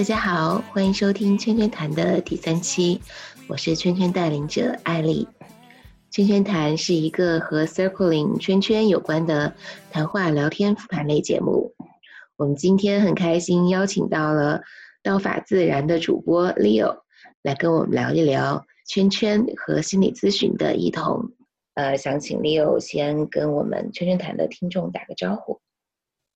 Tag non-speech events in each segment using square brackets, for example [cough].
大家好，欢迎收听圈圈谈的第三期，我是圈圈带领者艾丽。圈圈谈是一个和 circling 圈圈有关的谈话聊天复盘类节目。我们今天很开心邀请到了道法自然的主播 Leo 来跟我们聊一聊圈圈和心理咨询的异同。呃，想请 Leo 先跟我们圈圈谈的听众打个招呼。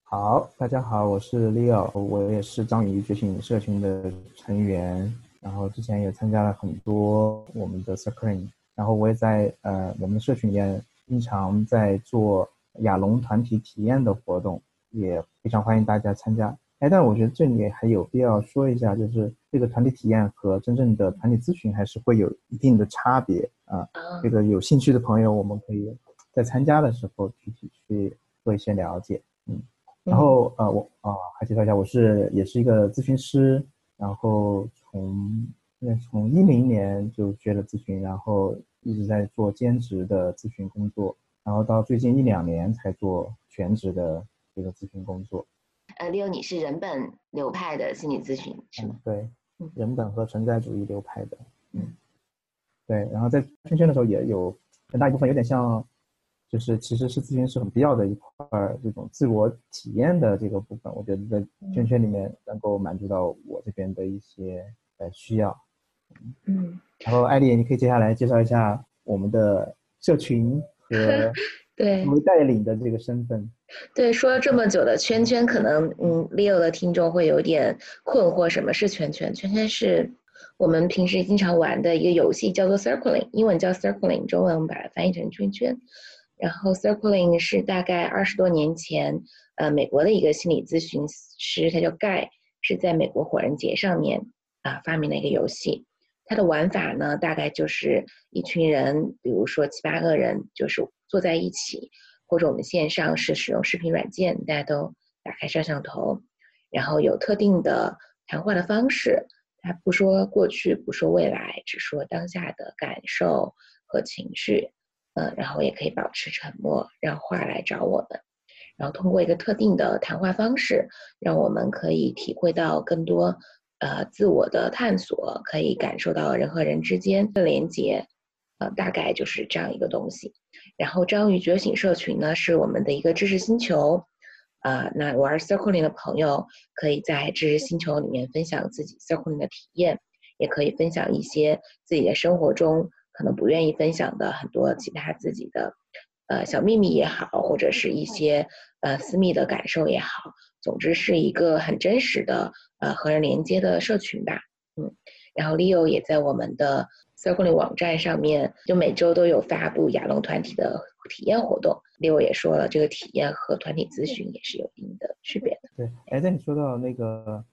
好，大家好，我是 Leo，我也是章鱼觉醒社群的成员，然后之前也参加了很多我们的 Circling，然后我也在呃我们的社群里面经常在做亚龙团体体验的活动，也非常欢迎大家参加。哎，但我觉得这里还有必要说一下，就是这个团体体验和真正的团体咨询还是会有一定的差别啊。这个有兴趣的朋友，我们可以在参加的时候具体去做一些了解，嗯。然后呃，我啊，还介绍一下，我是也是一个咨询师，然后从那从一零年就学了咨询，然后一直在做兼职的咨询工作，然后到最近一两年才做全职的这个咨询工作。呃，Leo，你是人本流派的心理咨询是吗？对，人本和存在主义流派的，嗯，对。然后在圈圈的时候也有很大一部分有点像。就是其实是咨询师很必要的一块儿，这种自我体验的这个部分，我觉得在圈圈里面能够满足到我这边的一些呃需要。嗯，然后艾丽，你可以接下来介绍一下我们的社群和 [laughs] 对为带领的这个身份。[laughs] 对，说了这么久的圈圈，可能嗯，Leo 的听众会有点困惑，什么是圈圈？圈圈是我们平时经常玩的一个游戏，叫做 Circling，英文叫 Circling，中文我们把它翻译成圈圈。然后，Circling 是大概二十多年前，呃，美国的一个心理咨询师，他叫盖，是在美国火人节上面啊发明了一个游戏。它的玩法呢，大概就是一群人，比如说七八个人，就是坐在一起，或者我们线上是使用视频软件，大家都打开摄像头，然后有特定的谈话的方式，他不说过去，不说未来，只说当下的感受和情绪。嗯，然后也可以保持沉默，让话来找我们，然后通过一个特定的谈话方式，让我们可以体会到更多，呃，自我的探索，可以感受到人和人之间的连接，呃，大概就是这样一个东西。然后章鱼觉醒社群呢，是我们的一个知识星球，啊，那玩 Circling 的朋友可以在知识星球里面分享自己 Circling 的体验，也可以分享一些自己的生活中。可能不愿意分享的很多其他自己的，呃小秘密也好，或者是一些呃私密的感受也好，总之是一个很真实的呃和人连接的社群吧，嗯。然后 Leo 也在我们的 Circling 网站上面，就每周都有发布亚龙团体的体验活动。Leo 也说了，这个体验和团体咨询也是有一定的区别的。对，哎，在你说到那个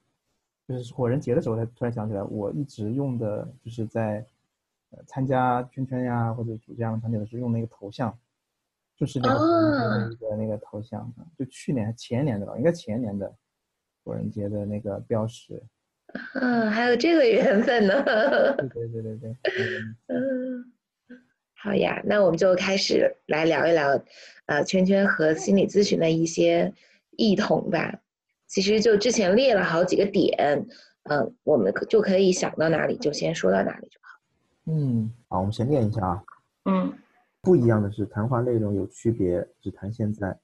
就是火人节的时候，才突然想起来，我一直用的就是在。参加圈圈呀，或者主这样的团体的时候，用那个头像，就是那个那个那个头像，就去年前年的吧，应该前年的火人节的那个标识。嗯，还有这个缘分呢。对对对对对。[laughs] 嗯，好呀，那我们就开始来聊一聊，呃，圈圈和心理咨询的一些异同吧。其实就之前列了好几个点，嗯，我们可就可以想到哪里就先说到哪里。嗯，好，我们先练一下啊。嗯，不一样的是，谈话内容有区别，只谈现在。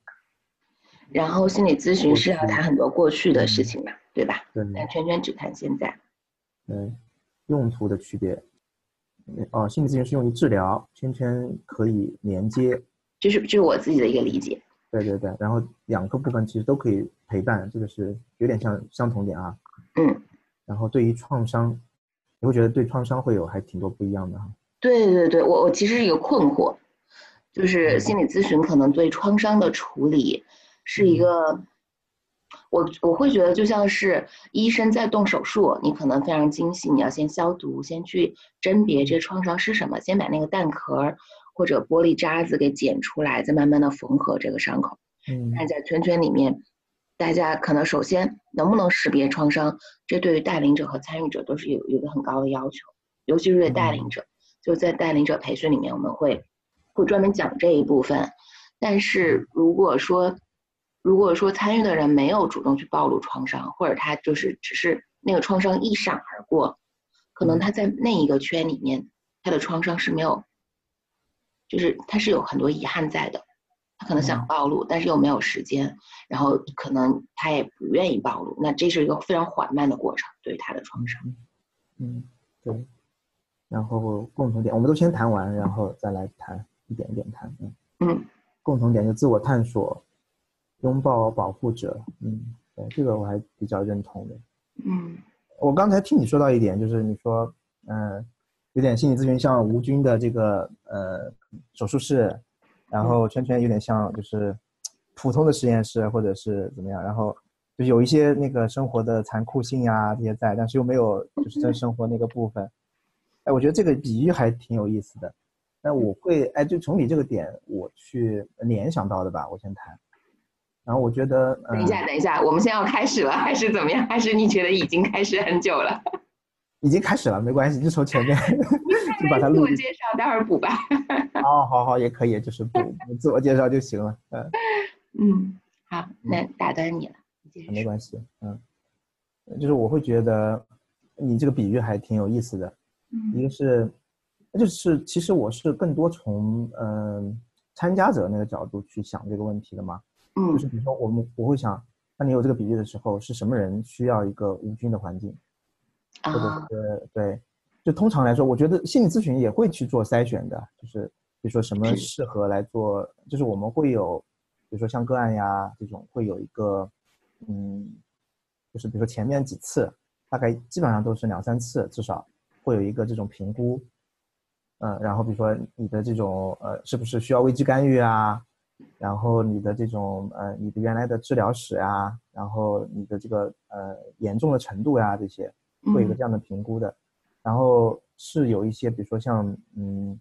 然后心理咨询是要谈很多过去的事情嘛，对吧？对。但圈圈只谈现在。对，用途的区别。哦，心理咨询是用于治疗，圈圈可以连接。这是这是我自己的一个理解。对对对，然后两个部分其实都可以陪伴，这个是有点像相同点啊。嗯。然后对于创伤。你会觉得对创伤会有还挺多不一样的哈？对对对，我我其实是一个困惑，就是心理咨询可能对创伤的处理是一个，我我会觉得就像是医生在动手术，你可能非常精细，你要先消毒，先去甄别这创伤是什么，先把那个蛋壳或者玻璃渣子给剪出来，再慢慢的缝合这个伤口。嗯，看在圈圈里面。大家可能首先能不能识别创伤，这对于带领者和参与者都是有有一个很高的要求，尤其是对带领者，就在带领者培训里面，我们会会专门讲这一部分。但是如果说如果说参与的人没有主动去暴露创伤，或者他就是只是那个创伤一闪而过，可能他在那一个圈里面，他的创伤是没有，就是他是有很多遗憾在的。他可能想暴露，但是又没有时间，然后可能他也不愿意暴露。那这是一个非常缓慢的过程，对于他的创伤。嗯，对。然后共同点，我们都先谈完，然后再来谈，一点一点谈。嗯嗯。共同点就自我探索，拥抱保护者。嗯，对，这个我还比较认同的。嗯。我刚才听你说到一点，就是你说，嗯，有点心理咨询像吴军的这个呃手术室。然后圈圈有点像就是普通的实验室或者是怎么样，然后就有一些那个生活的残酷性呀这些在，但是又没有 [laughs] 就是真生活那个部分。哎，我觉得这个比喻还挺有意思的。那我会哎，就从你这个点我去联想到的吧，我先谈。然后我觉得，等一下，等一下，我们现在要开始了还是怎么样？还是你觉得已经开始很久了？已经开始了，没关系，就从前面 [laughs] 就把它录。自我介绍，待会儿补吧。哦，好，好，也可以，就是补自我介绍就行了。嗯，[laughs] 嗯，好，那打断你了，没关系，嗯，就是我会觉得你这个比喻还挺有意思的。嗯，一个是，就是其实我是更多从嗯参加者那个角度去想这个问题的嘛。嗯，就是比如说我们我会想，当你有这个比喻的时候，是什么人需要一个无菌的环境？或者是对，就通常来说，我觉得心理咨询也会去做筛选的，就是比如说什么适合来做，就是我们会有，比如说像个案呀这种，会有一个，嗯，就是比如说前面几次，大概基本上都是两三次，至少会有一个这种评估，嗯，然后比如说你的这种呃是不是需要危机干预啊，然后你的这种呃你的原来的治疗史啊，然后你的这个呃严重的程度呀这些。会有一个这样的评估的，然后是有一些，比如说像嗯，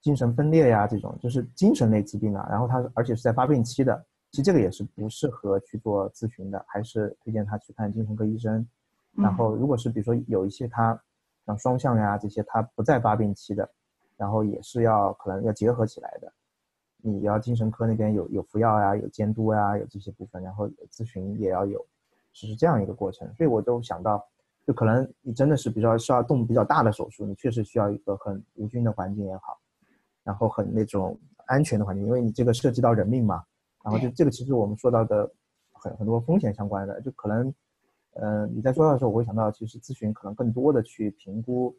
精神分裂呀这种，就是精神类疾病啊，然后他而且是在发病期的，其实这个也是不适合去做咨询的，还是推荐他去看精神科医生。然后如果是比如说有一些他像双向呀这些，他不在发病期的，然后也是要可能要结合起来的，你要精神科那边有有服药呀，有监督呀，有这些部分，然后咨询也要有，是这样一个过程。所以我就想到。就可能你真的是比较需要动比较大的手术，你确实需要一个很无菌的环境也好，然后很那种安全的环境，因为你这个涉及到人命嘛。然后就这个其实我们说到的很很多风险相关的，就可能，呃，你在说到的时候，我会想到其实咨询可能更多的去评估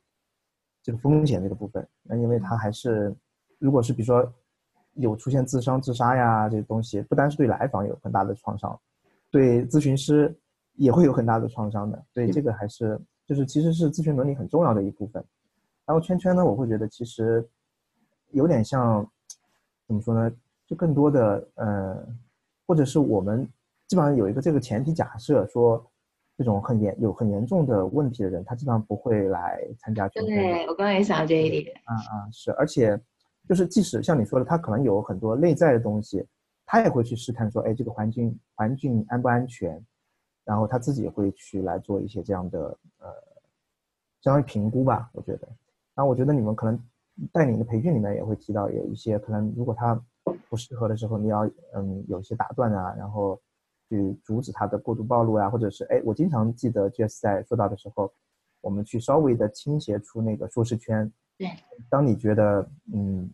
这个风险这个部分。那因为它还是，如果是比如说有出现自伤、自杀呀这些东西，不单是对来访有很大的创伤，对咨询师。也会有很大的创伤的，对这个还是就是其实是咨询伦理很重要的一部分。然后圈圈呢，我会觉得其实有点像怎么说呢？就更多的呃，或者是我们基本上有一个这个前提假设，说这种很严有很严重的问题的人，他基本上不会来参加圈圈。对我刚刚也想到这一点。啊啊是，而且就是即使像你说的，他可能有很多内在的东西，他也会去试探说，哎，这个环境环境安不安全？然后他自己会去来做一些这样的呃，相当于评估吧，我觉得。然后我觉得你们可能带领的培训里面也会提到有一些可能，如果他不适合的时候，你要嗯有一些打断啊，然后去阻止他的过度暴露啊，或者是哎，我经常记得 Jess 在说到的时候，我们去稍微的倾斜出那个舒适圈。对。当你觉得嗯，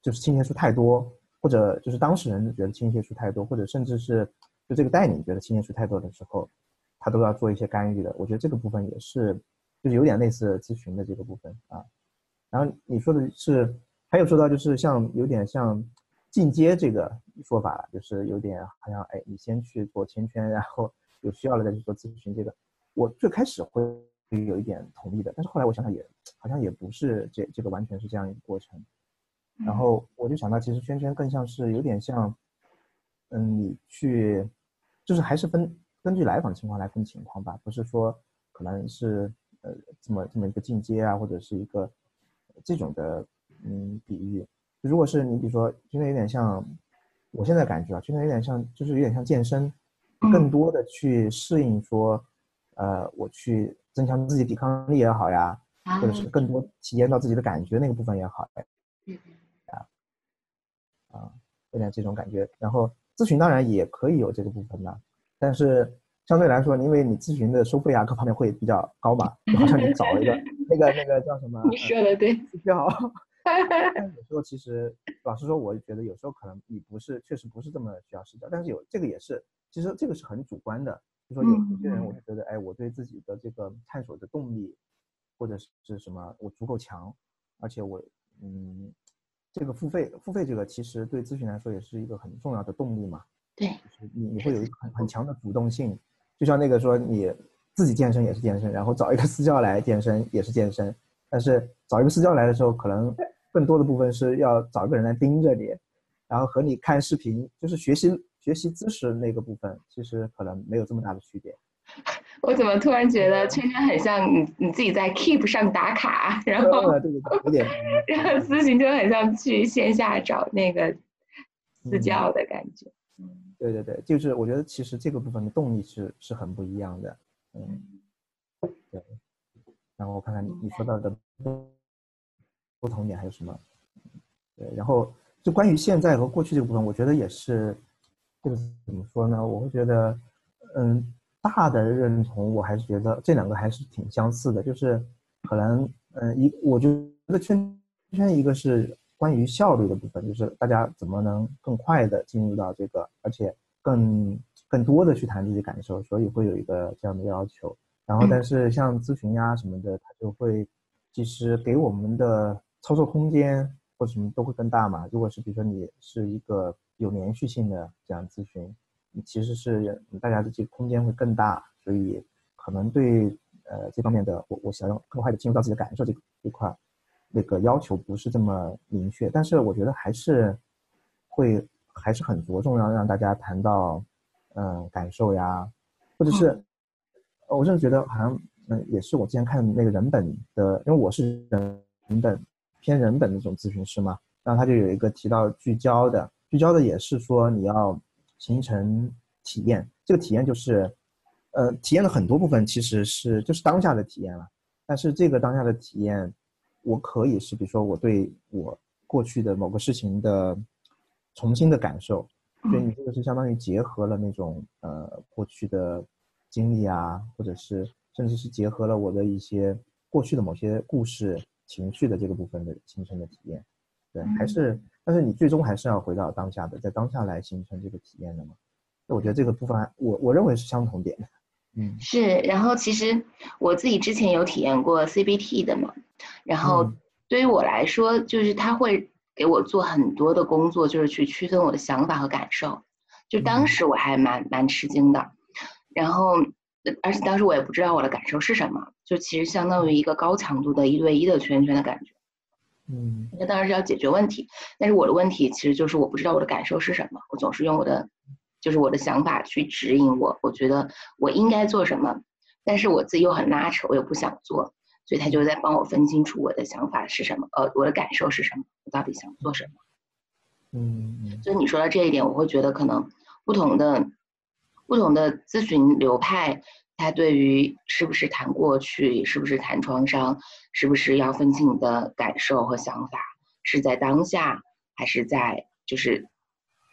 就是倾斜出太多，或者就是当事人觉得倾斜出太多，或者甚至是。就这个代理觉得青年数太多的时候，他都要做一些干预的。我觉得这个部分也是，就是有点类似咨询的这个部分啊。然后你说的是，还有说到就是像有点像进阶这个说法，就是有点好像哎，你先去做签圈，然后有需要了再去做咨询。这个我最开始会有一点同意的，但是后来我想想也好像也不是这这个完全是这样一个过程。然后我就想到，其实圈圈更像是有点像。嗯，你去，就是还是分根据来访情况来分情况吧，不是说可能是呃这么这么一个进阶啊，或者是一个这种的嗯比喻。如果是你比如说，真的有点像，我现在感觉啊，真的有点像，就是有点像健身，更多的去适应说，呃，我去增强自己抵抗力也好呀，或者是更多体验到自己的感觉那个部分也好，嗯，啊，啊，有点这种感觉，然后。咨询当然也可以有这个部分的，但是相对来说，因为你咨询的收费啊各方面会比较高嘛，就好像你找一个 [laughs] 那个那个叫什么？你说的对，私教。但有时候其实，老实说，我觉得有时候可能你不是，确实不是这么需要私教，但是有这个也是，其实这个是很主观的。就说有有些人，我就觉得，哎，我对自己的这个探索的动力，或者是什么，我足够强，而且我，嗯。这个付费付费这个其实对咨询来说也是一个很重要的动力嘛。对，就是你你会有一个很很强的主动性，就像那个说你自己健身也是健身，然后找一个私教来健身也是健身，但是找一个私教来的时候，可能更多的部分是要找一个人来盯着你，然后和你看视频就是学习学习知识那个部分，其实可能没有这么大的区别。我怎么突然觉得圈圈很像你你自己在 Keep 上打卡，然后对对对，有点，[laughs] 然后咨询就很像去线下找那个私教的感觉。嗯，对对对，就是我觉得其实这个部分的动力是是很不一样的。嗯，对。然后我看看你你说到的不同点还有什么？对，然后就关于现在和过去这个部分，我觉得也是，这个怎么说呢？我会觉得，嗯。大的认同，我还是觉得这两个还是挺相似的，就是可能，嗯，一我觉得圈圈一个是关于效率的部分，就是大家怎么能更快的进入到这个，而且更更多的去谈这些感受，所以会有一个这样的要求。然后，但是像咨询呀什么的，它就会其实给我们的操作空间或什么都会更大嘛。如果是比如说你是一个有连续性的这样咨询。其实是大家的这个空间会更大，所以可能对呃这方面的我我想要更快的进入到自己的感受这这块，那个要求不是这么明确，但是我觉得还是会还是很着重要让大家谈到嗯感受呀，或者是我甚至觉得好像嗯也是我之前看那个人本的，因为我是人本偏人本的这种咨询师嘛，然后他就有一个提到聚焦的，聚焦的也是说你要。形成体验，这个体验就是，呃，体验的很多部分其实是就是当下的体验了。但是这个当下的体验，我可以是比如说我对我过去的某个事情的重新的感受，所以你这个是相当于结合了那种呃过去的经历啊，或者是甚至是结合了我的一些过去的某些故事情绪的这个部分的形成的体验，对，还是。但是你最终还是要回到当下的，在当下来形成这个体验的嘛？那我觉得这个部分，我我认为是相同点。嗯，是。然后其实我自己之前有体验过 CBT 的嘛，然后对于我来说，就是他会给我做很多的工作，就是去区分我的想法和感受。就当时我还蛮蛮吃惊的，然后而且当时我也不知道我的感受是什么，就其实相当于一个高强度的一对一的圈圈的感觉。嗯，那当然是要解决问题，但是我的问题其实就是我不知道我的感受是什么，我总是用我的，就是我的想法去指引我，我觉得我应该做什么，但是我自己又很拉扯，我又不想做，所以他就在帮我分清楚我的想法是什么，呃，我的感受是什么，我到底想做什么。嗯，所以你说到这一点，我会觉得可能不同的不同的咨询流派。他对于是不是谈过去，是不是谈创伤，是不是要分清你的感受和想法，是在当下还是在就是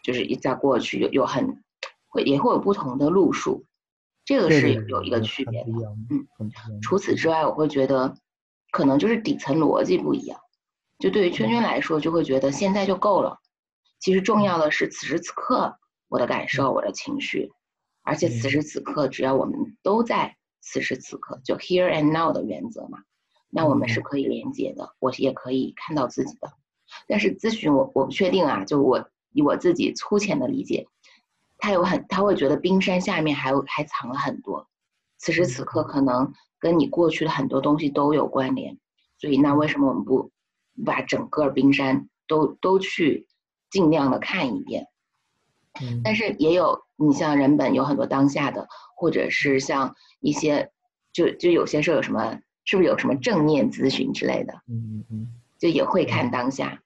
就是一在过去有有很会也会有不同的路数，这个是有一个区别的。嗯，除此之外，我会觉得可能就是底层逻辑不一样。就对于圈圈来说，就会觉得现在就够了。其实重要的是此时此刻我的感受，我的情绪。而且此时此刻，只要我们都在此时此刻，就 here and now 的原则嘛，那我们是可以连接的，我也可以看到自己的。但是咨询我我不确定啊，就我以我自己粗浅的理解，他有很他会觉得冰山下面还有还藏了很多，此时此刻可能跟你过去的很多东西都有关联，所以那为什么我们不把整个冰山都都去尽量的看一遍？但是也有，你像人本有很多当下的，或者是像一些，就就有些时候有什么，是不是有什么正念咨询之类的？嗯嗯嗯，就也会看当下。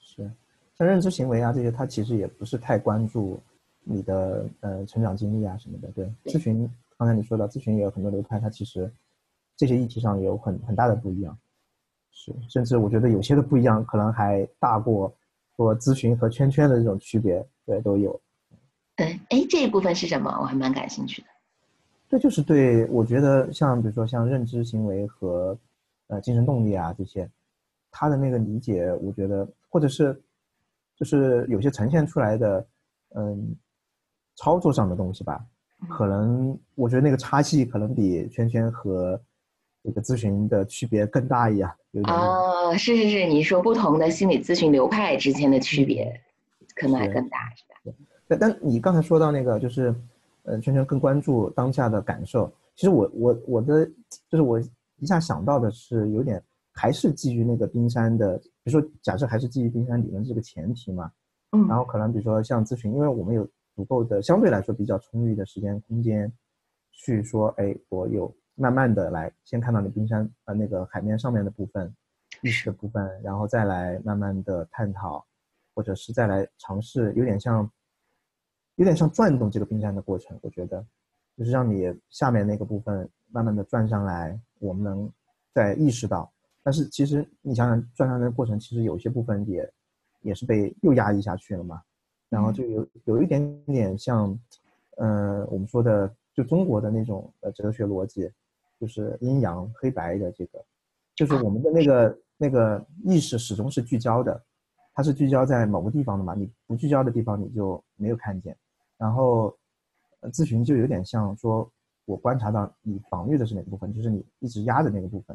是，像认知行为啊这些，他其实也不是太关注你的呃成长经历啊什么的。对，咨询刚才你说到咨询也有很多流派，它其实这些议题上有很很大的不一样。是，甚至我觉得有些的不一样，可能还大过说咨询和圈圈的这种区别。对，都有。嗯，哎，这一部分是什么？我还蛮感兴趣的。这就是对我觉得像比如说像认知行为和呃精神动力啊这些，他的那个理解，我觉得或者是就是有些呈现出来的嗯操作上的东西吧，可能我觉得那个差距可能比圈圈和这个咨询的区别更大一样。哦，是是是，你说不同的心理咨询流派之间的区别可能还更大，是吧？对，但你刚才说到那个，就是，呃，圈圈更关注当下的感受。其实我我我的，就是我一下想到的是，有点还是基于那个冰山的，比如说假设还是基于冰山理论这个前提嘛。嗯。然后可能比如说像咨询，因为我们有足够的相对来说比较充裕的时间空间，去说，哎，我有。慢慢的来，先看到你冰山呃那个海面上面的部分，意识的部分，然后再来慢慢的探讨，或者是再来尝试，有点像，有点像转动这个冰山的过程。我觉得，就是让你下面那个部分慢慢的转上来，我们能再意识到。但是其实你想想转上来的过程，其实有些部分也也是被又压抑下去了嘛。然后就有有一点点像，呃，我们说的就中国的那种呃哲学逻辑。就是阴阳黑白的这个，就是我们的那个那个意识始终是聚焦的，它是聚焦在某个地方的嘛，你不聚焦的地方你就没有看见。然后，咨询就有点像说，我观察到你防御的是哪个部分，就是你一直压的那个部分，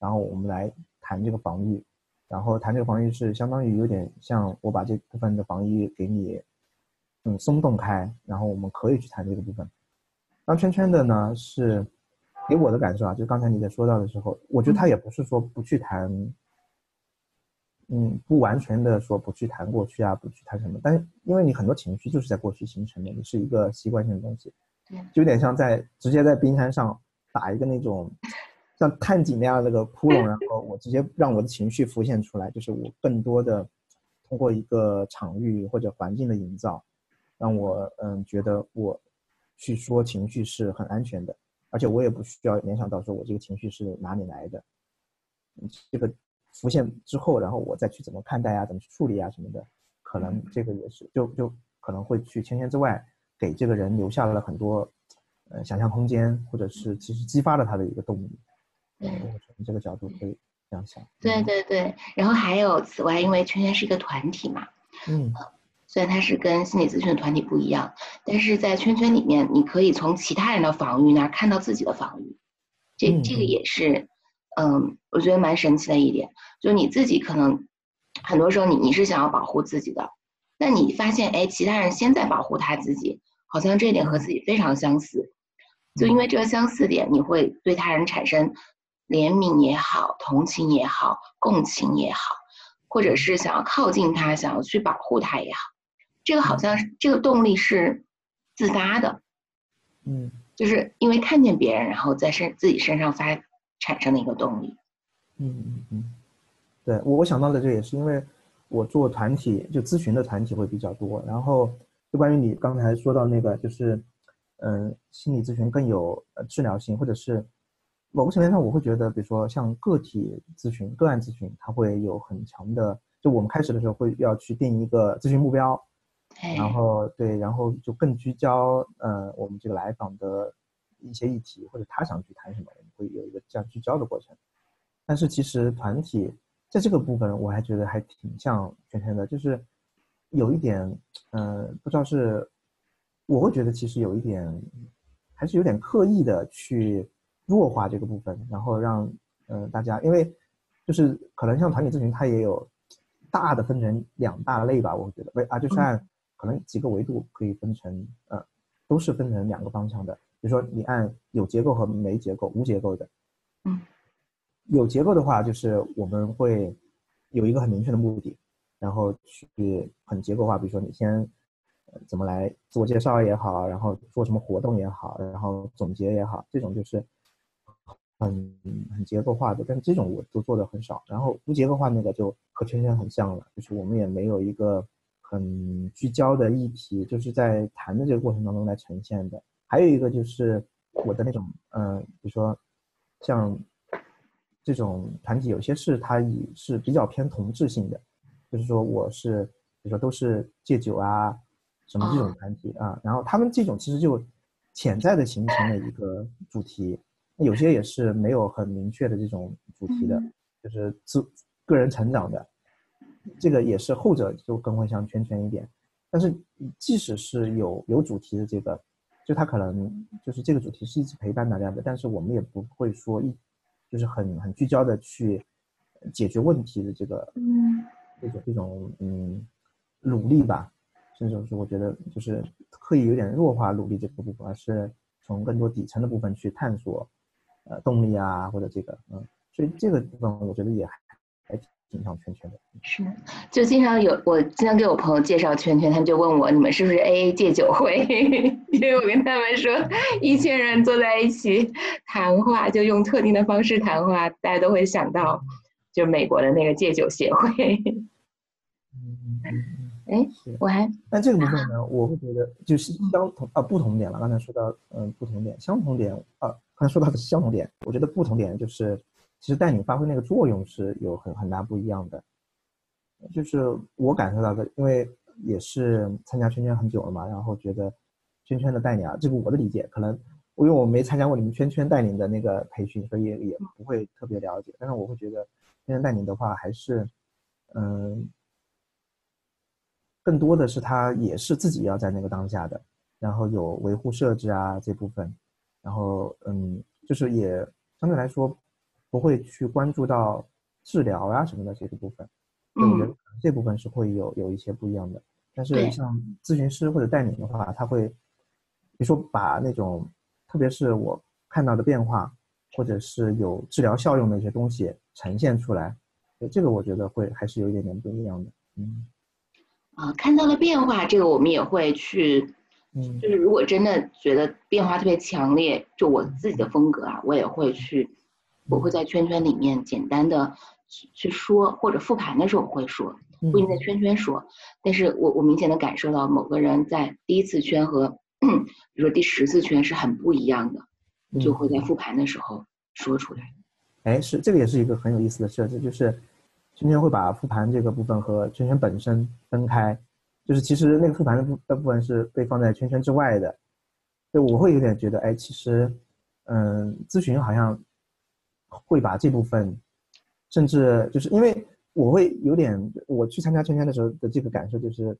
然后我们来谈这个防御，然后谈这个防御是相当于有点像我把这部分的防御给你，嗯，松动开，然后我们可以去谈这个部分。当圈圈的呢是。给我的感受啊，就刚才你在说到的时候，我觉得他也不是说不去谈，嗯，不完全的说不去谈过去啊，不去谈什么，但是因为你很多情绪就是在过去形成的，你是一个习惯性的东西，就有点像在直接在冰山上打一个那种 [laughs] 像探井那样那个窟窿，然后我直接让我的情绪浮现出来，就是我更多的通过一个场域或者环境的营造，让我嗯觉得我去说情绪是很安全的。而且我也不需要联想到说我这个情绪是哪里来的，这个浮现之后，然后我再去怎么看待啊，怎么去处理啊什么的，可能这个也是就就可能会去千千之外，给这个人留下了很多呃想象空间，或者是其实激发了他的一个动力。对，从这个角度可以这样想。对对对，然后还有此外，因为圈圈是一个团体嘛，嗯。虽然它是跟心理咨询的团体不一样，但是在圈圈里面，你可以从其他人的防御那儿看到自己的防御，这这个也是，嗯，我觉得蛮神奇的一点。就你自己可能很多时候你你是想要保护自己的，但你发现哎，其他人先在保护他自己，好像这一点和自己非常相似。就因为这个相似点，你会对他人产生怜悯也好、同情也好、共情也好，或者是想要靠近他、想要去保护他也好。这个好像是这个动力是自发的，嗯，就是因为看见别人，然后在身自己身上发产生的一个动力。嗯嗯嗯，对我我想到的这也是因为我做团体就咨询的团体会比较多，然后就关于你刚才说到那个就是嗯心理咨询更有呃治疗性，或者是某个层面上我会觉得，比如说像个体咨询、个案咨询，它会有很强的，就我们开始的时候会要去定一个咨询目标。然后对，然后就更聚焦，呃，我们这个来访的一些议题，或者他想去谈什么，我们会有一个这样聚焦的过程。但是其实团体在这个部分，我还觉得还挺像圈圈的，就是有一点，嗯，不知道是，我会觉得其实有一点，还是有点刻意的去弱化这个部分，然后让，嗯，大家，因为就是可能像团体咨询，它也有大的分成两大类吧，我觉得，不啊，就是按。可能几个维度可以分成，呃，都是分成两个方向的。比如说，你按有结构和没结构、无结构的，嗯，有结构的话，就是我们会有一个很明确的目的，然后去很结构化。比如说，你先怎么来自我介绍也好，然后做什么活动也好，然后总结也好，这种就是很很结构化的。但是这种我都做的很少。然后无结构化那个就和圈圈很像了，就是我们也没有一个。很聚焦的议题，就是在谈的这个过程当中来呈现的。还有一个就是我的那种，嗯，比如说像这种团体，有些是它以是比较偏同质性的，就是说我是，比如说都是戒酒啊，什么这种团体啊，然后他们这种其实就潜在的形成了一个主题，有些也是没有很明确的这种主题的，就是自个人成长的，这个也是后者就更会像圈圈一点。但是即使是有有主题的这个，就他可能就是这个主题是一直陪伴大家的，但是我们也不会说一就是很很聚焦的去解决问题的这个这种这种嗯努力吧。甚至是我觉得就是刻意有点弱化努力这个部分，而是从更多底层的部分去探索，呃，动力啊或者这个，嗯，所以这个地方我觉得也还挺像圈圈的。是，就经常有我经常给我朋友介绍圈圈，他们就问我你们是不是 A A 戒酒会？[laughs] 因为我跟他们说一群人坐在一起谈话，就用特定的方式谈话，大家都会想到就美国的那个戒酒协会。[laughs] 哎，我还，那这个部分呢，我会觉得就是相同啊，不同点了。刚才说到，嗯，不同点，相同点啊，刚才说到的是相同点，我觉得不同点就是，其实带你发挥那个作用是有很很大不一样的。就是我感受到的，因为也是参加圈圈很久了嘛，然后觉得圈圈的带领啊，这个我的理解，可能因为我没参加过你们圈圈带领的那个培训，所以也不会特别了解。但是我会觉得圈圈带领的话，还是，嗯。更多的是他也是自己要在那个当下的，然后有维护设置啊这部分，然后嗯，就是也相对来说不会去关注到治疗啊什么的这个部分，我觉得这部分是会有有一些不一样的。但是像咨询师或者带领的话，他会比如说把那种特别是我看到的变化，或者是有治疗效用的一些东西呈现出来，这个我觉得会还是有一点点不一样的，嗯。啊，看到了变化，这个我们也会去，嗯，就是如果真的觉得变化特别强烈，就我自己的风格啊，我也会去，我会在圈圈里面简单的去去说，或者复盘的时候会说，不一定在圈圈说，但是我我明显的感受到某个人在第一次圈和，比如说第十次圈是很不一样的，就会在复盘的时候说出来。哎，是这个也是一个很有意思的设置，就是。圈圈会把复盘这个部分和圈圈本身分开，就是其实那个复盘的部的部分是被放在圈圈之外的，就我会有点觉得，哎，其实，嗯，咨询好像会把这部分，甚至就是因为我会有点，我去参加圈圈的时候的这个感受就是，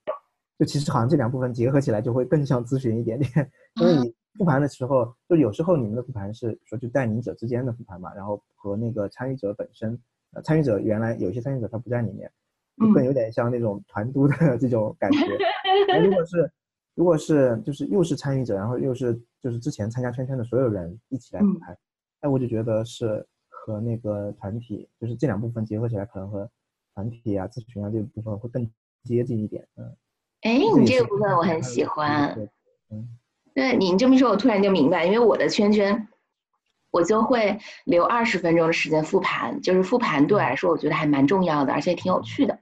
就其实好像这两部分结合起来就会更像咨询一点点，[laughs] 因为你复盘的时候，就有时候你们的复盘是说就带领者之间的复盘嘛，然后和那个参与者本身。呃参与者原来有些参与者他不在里面，就更有点像那种团督的 [laughs] 这种感觉。[laughs] 如果是，如果是就是又是参与者，然后又是就是之前参加圈圈的所有人一起来复盘，哎，我就觉得是和那个团体，就是这两部分结合起来，可能和团体啊、咨询啊这个部分会更接近一点。嗯，哎，你这个部分我很喜欢。嗯，对您这么一说，我突然就明白，因为我的圈圈。我就会留二十分钟的时间复盘，就是复盘对我来说，我觉得还蛮重要的，而且挺有趣的。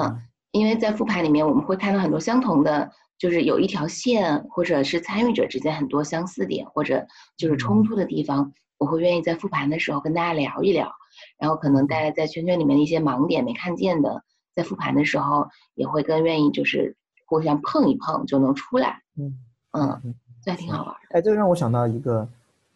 嗯，因为在复盘里面，我们会看到很多相同的，就是有一条线，或者是参与者之间很多相似点，或者就是冲突的地方，我会愿意在复盘的时候跟大家聊一聊。然后可能大家在圈圈里面的一些盲点没看见的，在复盘的时候也会更愿意就是互相碰一碰就能出来。嗯嗯，这还挺好玩的。哎，这个让我想到一个。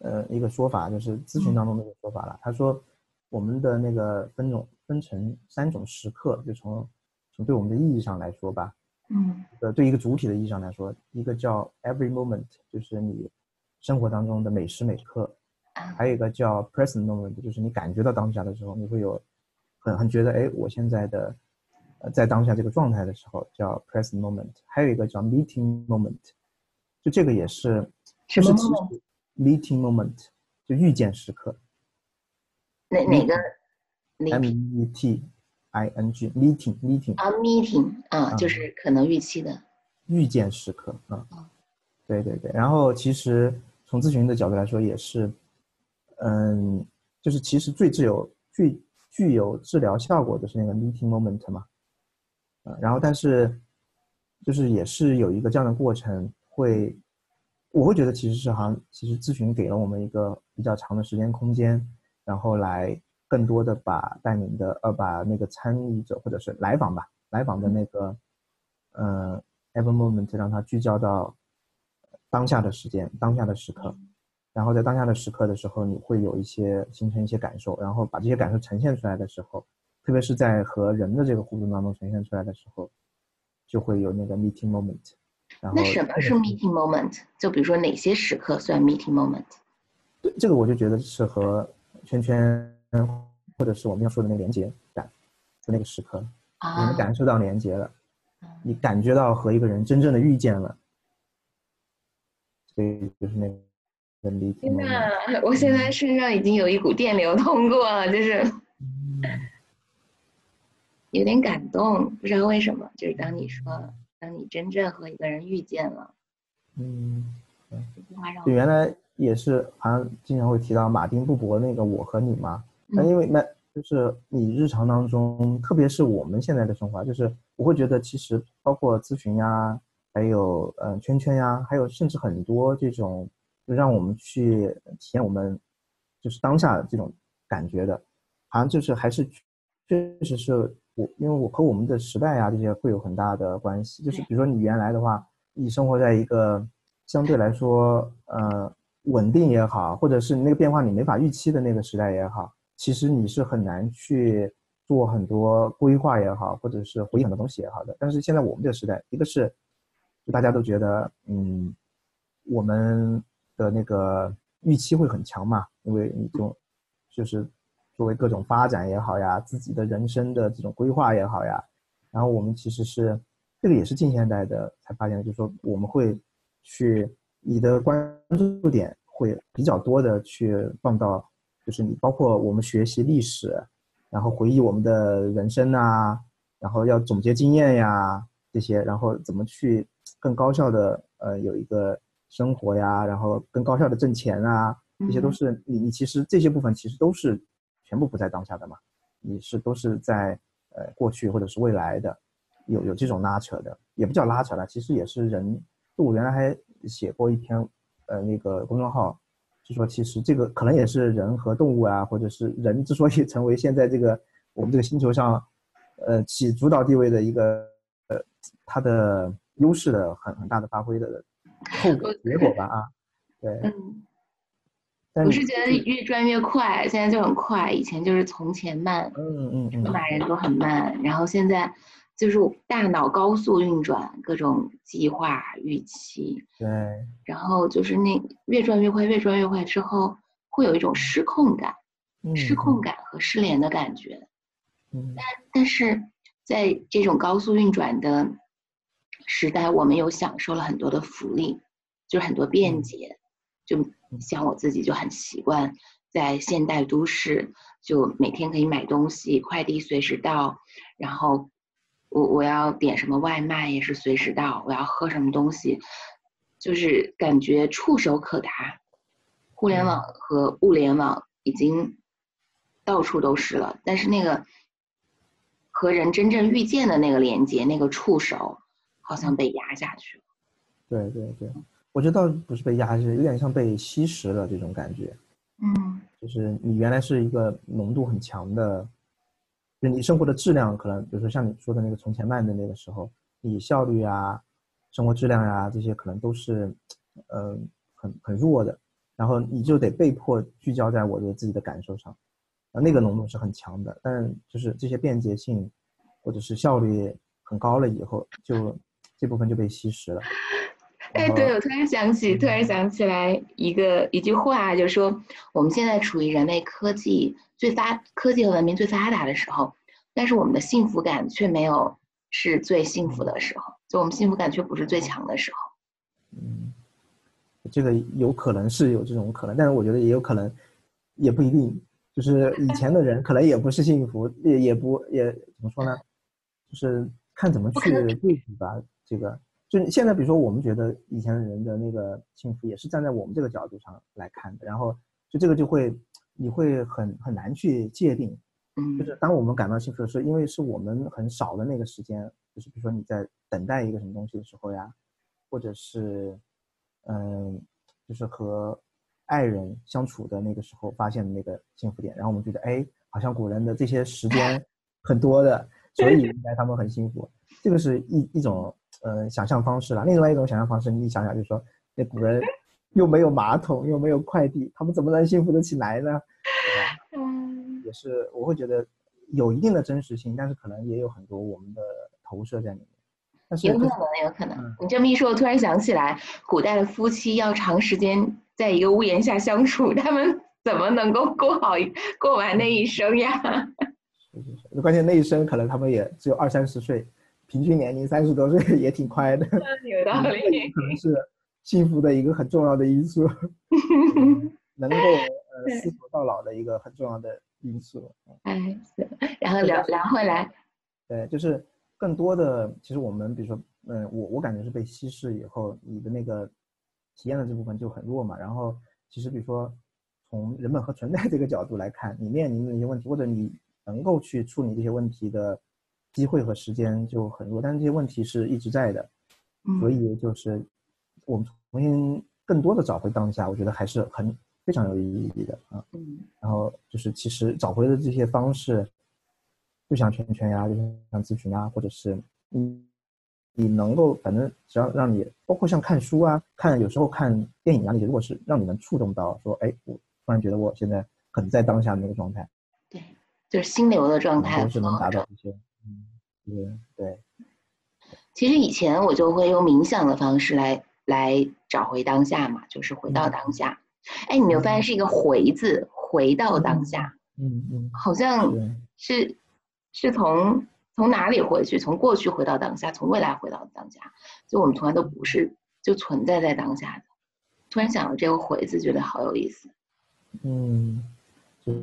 呃，一个说法就是咨询当中的一个说法了。他说，我们的那个分种分成三种时刻，就从从对我们的意义上来说吧，嗯，呃，对一个主体的意义上来说，一个叫 every moment，就是你生活当中的每时每刻，还有一个叫 present moment，就是你感觉到当下的时候，你会有很很觉得，哎，我现在的呃在当下这个状态的时候叫 present moment，还有一个叫 meeting moment，就这个也是什么 moment？Meeting moment 就遇见时刻，哪哪个？M E T I N G meeting meeting 啊，meeting 啊，就是可能预期的。遇见时刻啊。对对对，然后其实从咨询的角度来说，也是，嗯，就是其实最具有最具有治疗效果的是那个 meeting moment 嘛，呃，然后但是就是也是有一个这样的过程会。我会觉得其实是好像，其实咨询给了我们一个比较长的时间空间，然后来更多的把带领的呃把那个参与者或者是来访吧，来访的那个，呃，，ever moment，让它聚焦到当下的时间、当下的时刻，然后在当下的时刻的时候，你会有一些形成一些感受，然后把这些感受呈现出来的时候，特别是在和人的这个互动当中呈现出来的时候，就会有那个 meeting moment。然后那什么是 meeting moment？就比如说哪些时刻算 meeting moment？对这个我就觉得是和圈圈或者是我们要说的那个连接感就那个时刻，你啊能，感受到连接了，你感觉到和一个人真正的遇见了，所以就是那个天。呐，我现在身上已经有一股电流通过了，就是有点感动，不知道为什么。就是当你说，当你真正和一个人遇见了，嗯，原来也是好像经常会提到马丁布伯那个我和你嘛，那嗯因为那就是你日常当中，特别是我们现在的生活啊，就是我会觉得其实包括咨询呀，还有嗯、呃圈圈呀，还有甚至很多这种就让我们去体验我们就是当下的这种感觉的，好像就是还是确实是我因为我和我们的时代啊这些会有很大的关系，就是比如说你原来的话，你生活在一个相对来说呃稳定也好，或者是那个变化你没法预期的那个时代也好，其实你是很难去做很多规划也好，或者是回忆很多东西也好的。但是现在我们这个时代，一个是就大家都觉得嗯我们的那个预期会很强嘛，因为你就就是作为各种发展也好呀，自己的人生的这种规划也好呀，然后我们其实是这个也是近现代的才发现，就是说我们会去你的关注点会比较多的去放到，就是你包括我们学习历史，然后回忆我们的人生啊，然后要总结经验呀这些，然后怎么去更高效的呃有一个生活呀，然后更高效的挣钱啊，这些都嗯是你你其实这些部分其实都是全部不在当下的嘛，你是都是在呃过去或者是未来的，有有这种拉扯的，也不叫拉扯了，其实也是人。就我原来还写过一篇呃那个公众号，就说其实这个可能也是人和动物啊，或者是人之所以成为现在这个我们这个星球上呃起主导地位的一个呃它的优势的很很大的发挥的后果结果吧啊，对。嗯，我是觉得越转越快，现在就很快，以前就是从前慢，嗯嗯嗯马人都很慢，然后现在就是大脑高速运转，各种计划、预期，对，然后就是那越转越快，越转越快之后，会有一种失控感、嗯失控感和失联的感觉。嗯但但是在这种高速运转的时代，我们有享受了很多的福利，就是很多便捷。就像我自己就很习惯在现代都市，就每天可以买东西，快递随时到，然后我我要点什么外卖也是随时到，我要喝什么东西，就是感觉触手可达。互联网和物联网已经到处都是了，但是那个和人真正遇见的那个连接，那个触手，好像被压下去了。对对对，我觉得倒不是被压，是有点像被吸食了这种感觉。嗯就是你原来是一个浓度很强的，就你生活的质量可能，比如说像你说的那个从前慢的那个时候，你效率啊、生活质量呀、这些可能都是，呃，很很弱的，然后你就得被迫聚焦在我的自己的感受上，啊，那个浓度是很强的，但就是这些便捷性或者是效率很高了以后，就这部分就被稀释了。哎，对，我突然想起，突然想起来一个一句话，就是说我们现在处于人类科技最发、科技和文明最发达的时候，但是我们的幸福感却没有是最幸福的时候，就我们幸福感却不是最强的时候。嗯，这个有可能是有这种可能，但是我觉得也有可能，也不一定。就是以前的人可能也不是幸福，也也不也怎么说呢？就是看怎么 [laughs] 去对比吧。这个就现在，比如说我们觉得以前的人的那个幸福，也是站在我们这个角度上来看的。然后就这个就会你会很很难去界定。就嗯是当我们感到幸福的时候，因为是我们很少的那个时间，就是比如说你在等待一个什么东西的时候呀，或者是，嗯，就是和爱人相处的那个时候发现的那个幸福点，然后我们觉得，哎，好像古人的这些时间很多的，所以应该他们很幸福。这个是一一种呃想象方式了。另外一种想象方式，你想想，就是说那古人又没有马桶，又没有快递，他们怎么能幸福得起来呢？[laughs] 嗯，也是，我会觉得有一定的真实性，但是可能也有很多我们的投射在里面。有可能，有可能。你这么一说，我突然想起来，古代的夫妻要长时间在一个屋檐下相处，他们怎么能够过好过完那一生呀？[laughs] 是是是，关键那一生可能他们也只有二三十岁，平均年龄三十多岁也挺快的。有道理，可能是幸福的一个很重要的因素，[laughs] 能够呃厮守到老的一个很重要的因素。哎，然后聊聊回来，对，就是。更多的，其实我们比如说，嗯，我我感觉是被稀释以后，你的那个体验的这部分就很弱嘛。然后，其实比如说，从人本和存在这个角度来看，你面临的一些问题，或者你能够去处理这些问题的机会和时间就很弱。但是这些问题是一直在的，所以就是我们重新更多的找回当下，我觉得还是很非常有意义的啊。嗯。然后就是其实找回的这些方式。就像圈圈呀，就像咨询啊，或者是你，你能够反正只要让你，包括像看书啊，看有时候看电影啊那些，如果是让你能触动到，说哎，我突然觉得我现在很在当下那个状态，对，就是心流的状态，都是能达到一些，嗯，对对。其实以前我就会用冥想的方式来来找回当下嘛，就是回到当下。哎，你没有发现是一个“回”字，回到当下，嗯嗯，好像是。是从从哪里回去？从过去回到当下，从未来回到当下，就我们从来都不是就存在在当下的。突然想到这个“回”字，觉得好有意思。嗯，就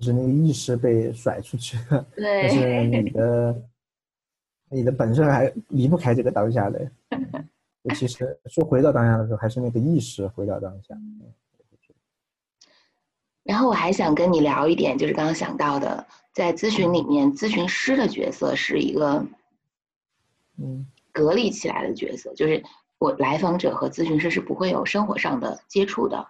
是那个意识被甩出去了，对，但是你的你的本身还离不开这个当下的。[laughs] 其实说回到当下的时候，还是那个意识回到当下。然后我还想跟你聊一点，就是刚刚想到的，在咨询里面，咨询师的角色是一个，嗯，隔离起来的角色，就是我来访者和咨询师是不会有生活上的接触的，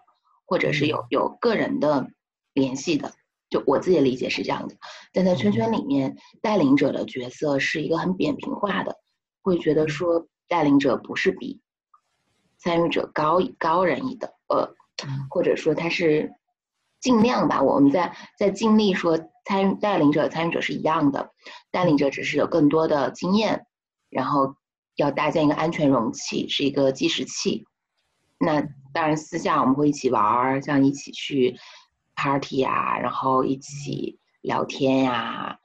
或者是有有个人的联系的，就我自己的理解是这样的。但在圈圈里面，带领者的角色是一个很扁平化的，会觉得说带领者不是比参与者高高人一等，呃，或者说他是。尽量吧，我们在在尽力说参带领者参与者是一样的，带领者只是有更多的经验，然后要搭建一个安全容器，是一个计时器。那当然私下我们会一起玩儿，像一起去 party 呀，然后一起聊天呀。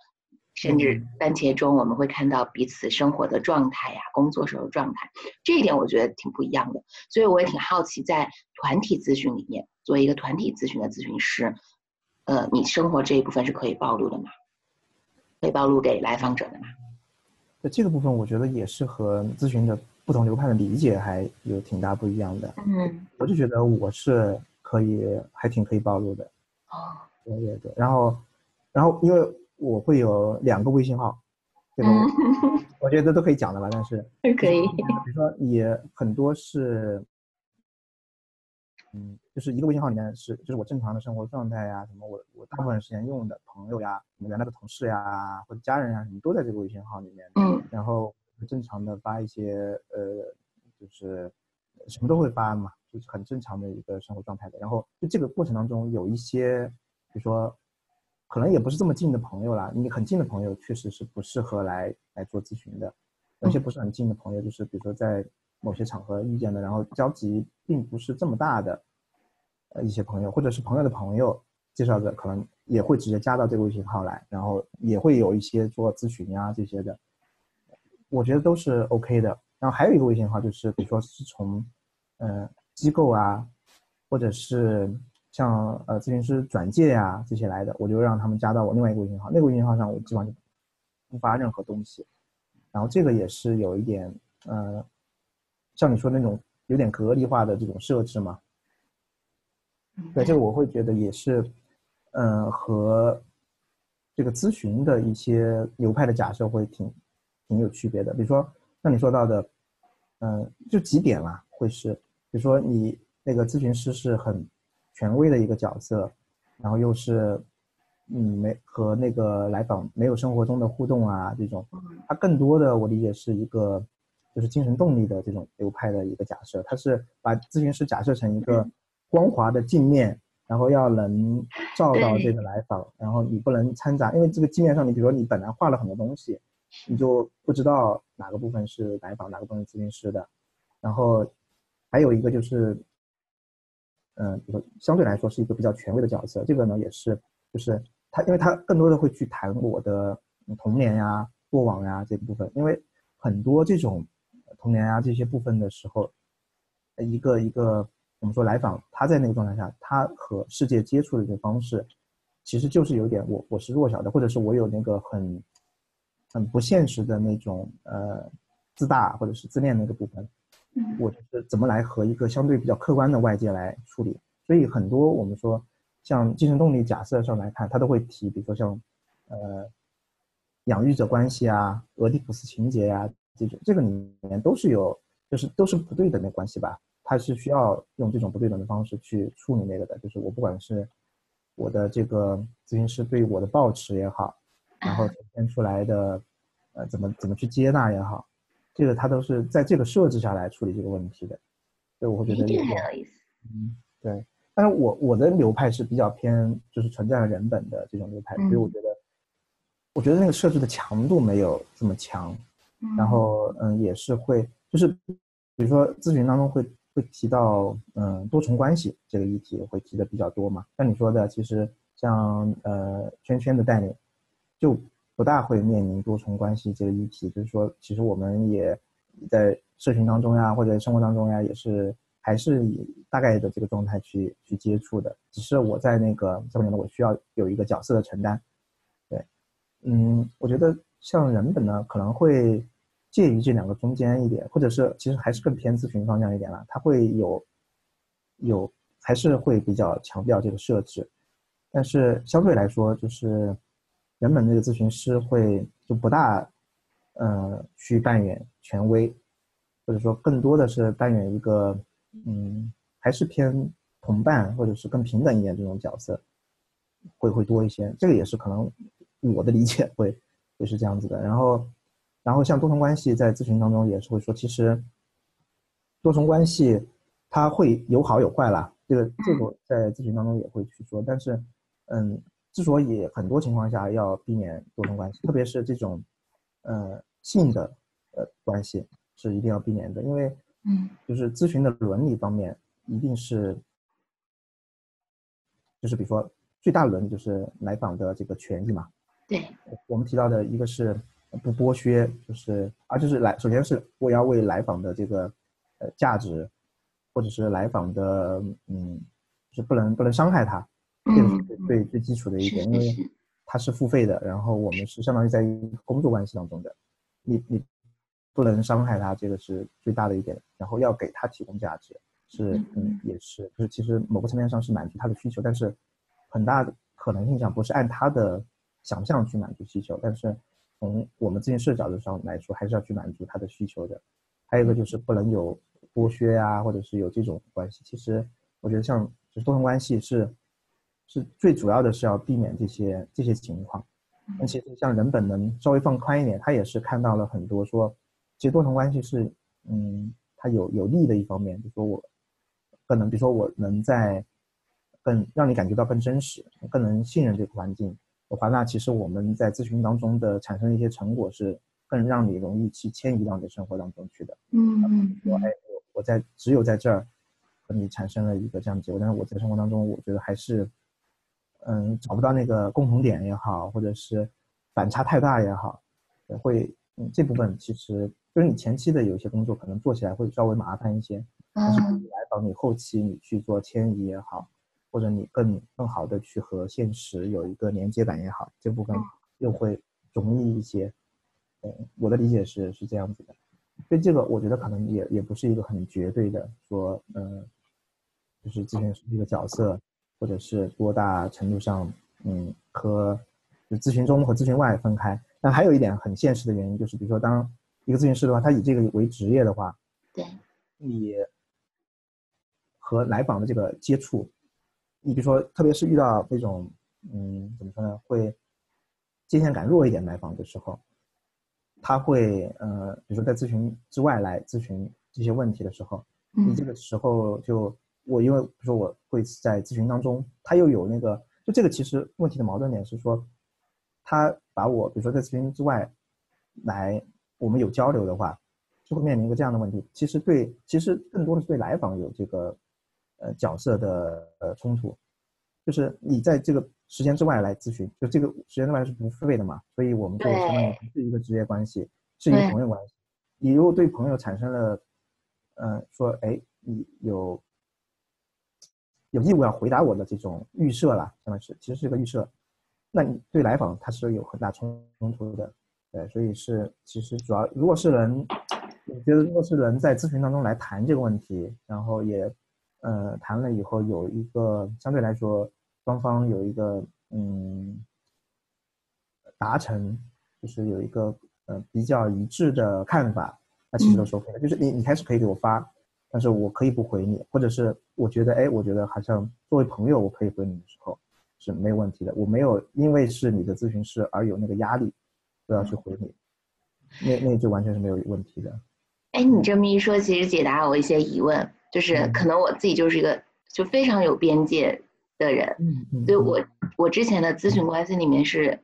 甚至番茄中，我们会看到彼此生活的状态呀，工作时候的状态，这一点我觉得挺不一样的。所以我也挺好奇，在团体咨询里面，作为一个团体咨询的咨询师，呃，你生活这一部分是可以暴露的吗？可以暴露给来访者的吗？那这个部分，我觉得也是和咨询的不同流派的理解还有挺大不一样的。嗯，我就觉得我是可以，还挺可以暴露的。哦，对对对，然后，然后因为。我会有两个微信号，对吧？我觉得都可以讲的吧，但是 [laughs] 可以。比如说也很多是，嗯，就是一个微信号里面是，就是我正常的生活状态呀，什么我我大部分时间用的朋友呀，什么原来的同事呀，或者家人呀，什么都在这个微信号里面。嗯。然后正常的发一些呃，就是什么都会发嘛，就是很正常的一个生活状态的。然后就这个过程当中有一些，比如说。可能也不是这么近的朋友啦，你很近的朋友确实是不适合来来做咨询的，有些不是很近的朋友，就是比如说在某些场合遇见的，然后交集并不是这么大的，呃一些朋友，或者是朋友的朋友介绍的，可能也会直接加到这个微信号来，然后也会有一些做咨询呀这些的，我觉得都是 OK 的。然后还有一个微信号就是，比如说是从，呃机构啊，或者是。像呃咨询师转介呀这些来的，我就让他们加到我另外一个微信号，那个微信号上我基本上就不发任何东西。然后这个也是有一点呃，像你说那种有点隔离化的这种设置嘛。对，这个我会觉得也是，嗯，和这个咨询的一些流派的假设会挺挺有区别的。比如说像你说到的，嗯，就几点啦，会是，比如说你那个咨询师是很。权威的一个角色，然后又是，嗯，没和那个来访没有生活中的互动啊，这种，它更多的我理解是一个，就是精神动力的这种流派的一个假设，它是把咨询师假设成一个光滑的镜面，然后要能照到这个来访，然后你不能掺杂，因为这个镜面上，你比如说你本来画了很多东西，你就不知道哪个部分是来访，哪个部分是咨询师的。然后还有一个就是，嗯，比如说相对来说是一个比较权威的角色，这个呢也是，就是他，因为他更多的会去谈我的童年呀、过往呀这部分，因为很多这种。童年啊这些部分的时候，一个一个我们说来访，他在那个状态下，他和世界接触的这个方式，其实就是有点我我是弱小的，或者是我有那个很很不现实的那种呃自大或者是自恋那个部分，我就是怎么来和一个相对比较客观的外界来处理？所以很多我们说像精神动力假设上来看，他都会提，比如说像呃养育者关系啊、俄狄浦斯情节呀。这种这个里面都是有，就是都是不对等的关系吧？他是需要用这种不对等的方式去处理那个的。就是我不管是我的这个咨询师对我的抱持也好，然后呈现出来的呃怎么怎么去接纳也好，这个他都是在这个设置下来处理这个问题的。所以我会觉得这个很有意思。嗯，对。但是我我的流派是比较偏就是存在人本的这种流派，所以我觉得我觉得那个设置的强度没有这么强。然后，嗯，也是会，就是比如说咨询当中会会提到，嗯，多重关系这个议题会提的比较多嘛。像你说的，其实像呃圈圈的带领，就不大会面临多重关系这个议题。就是说，其实我们也在社群当中呀，或者生活当中呀，也是还是以大概的这个状态去去接触的。只是我在那个这里面，我需要有一个角色的承担。对，嗯，我觉得像人本呢，可能会。介于这两个中间一点，或者是其实还是更偏咨询方向一点了。它会有有还是会比较强调这个设置，但是相对来说，就是原本那个咨询师会就不大呃去扮演权威，或者说更多的是扮演一个嗯还是偏同伴或者是更平等一点这种角色，会会多一些。这个也是可能我的理解会会是这样子的。然后。然后像多重关系在咨询当中也是会说，其实多重关系它会有好有坏啦。这个这个在咨询当中也会去说。但是，嗯，之所以很多情况下要避免多重关系，特别是这种呃性的呃关系是一定要避免的，因为嗯，就是咨询的伦理方面一定是，就是比如说最大的伦理就是来访的这个权益嘛。对，我们提到的一个是。不剥削，就是啊，就是来，首先是我要为来访的这个呃价值，或者是来访的嗯，就是不能不能伤害他，这个是最最基础的一点，因为他是付费的，然后我们是相当于在工作关系当中的，你你不能伤害他，这个是最大的一点，然后要给他提供价值，是嗯也是，就是其实某个层面上是满足他的需求，但是很大的可能性上不是按他的想象去满足需求，但是。从我们咨询师角度上来说，还是要去满足他的需求的。还有一个就是不能有剥削啊，或者是有这种关系。其实我觉得像就是多重关系是是最主要的是要避免这些这些情况。那其实像人本能稍微放宽一点，他也是看到了很多说，其实多重关系是嗯，它有有利的一方面，就说我更能，比如说我能在更让你感觉到更真实，更能信任这个环境。的话，那其实我们在咨询当中的产生的一些成果是更让你容易去迁移到你的生活当中去的。嗯嗯。我哎，我我在只有在这儿和你产生了一个这样结果，但是我在生活当中，我觉得还是嗯找不到那个共同点也好，或者是反差太大也好，会嗯这部分其实就是你前期的有些工作可能做起来会稍微麻烦一些，但是来访你后期你去做迁移也好。或者你更更好的去和现实有一个连接感也好，这部分又会容易一些。嗯，我的理解是是这样子的。所以这个我觉得可能也也不是一个很绝对的说，嗯，就是咨询师这个角色，或者是多大程度上，嗯，和就咨询中和咨询外分开。但还有一点很现实的原因就是，比如说当一个咨询师的话，他以这个为职业的话，对，你和来访的这个接触。你比如说，特别是遇到那种，嗯，怎么说呢，会界限感弱一点来访的时候，他会呃，比如说在咨询之外来咨询这些问题的时候，你这个时候就我因为比如说我会在咨询当中，他又有那个，就这个其实问题的矛盾点是说，他把我比如说在咨询之外来我们有交流的话，就会面临一个这样的问题，其实对，其实更多的是对来访有这个呃角色的呃冲突，就是你在这个。时间之外来咨询，就这个时间之外是不付费的嘛，所以我们就相当于不是一个职业关系，是一个朋友关系。你如果对朋友产生了，嗯，说哎，你有有义务要回答我的这种预设啦，相当于是其实是个预设，那你对来访他是有很大冲突的，对，所以是其实主要如果是人，我觉得如果是人在咨询当中来谈这个问题，然后也呃谈了以后有一个相对来说。双方有一个嗯达成，就是有一个呃比较一致的看法，那其实都是 OK 的。就是你你开始可以给我发，但是我可以不回你，或者是我觉得哎，我觉得好像作为朋友我可以回你的时候是没有问题的。我没有因为是你的咨询师而有那个压力，都要去回你，那那就完全是没有问题的。哎，你这么一说，其实解答了我一些疑问，就是可能我自己就是一个就非常有边界。的人，嗯所以我我之前的咨询关系里面是，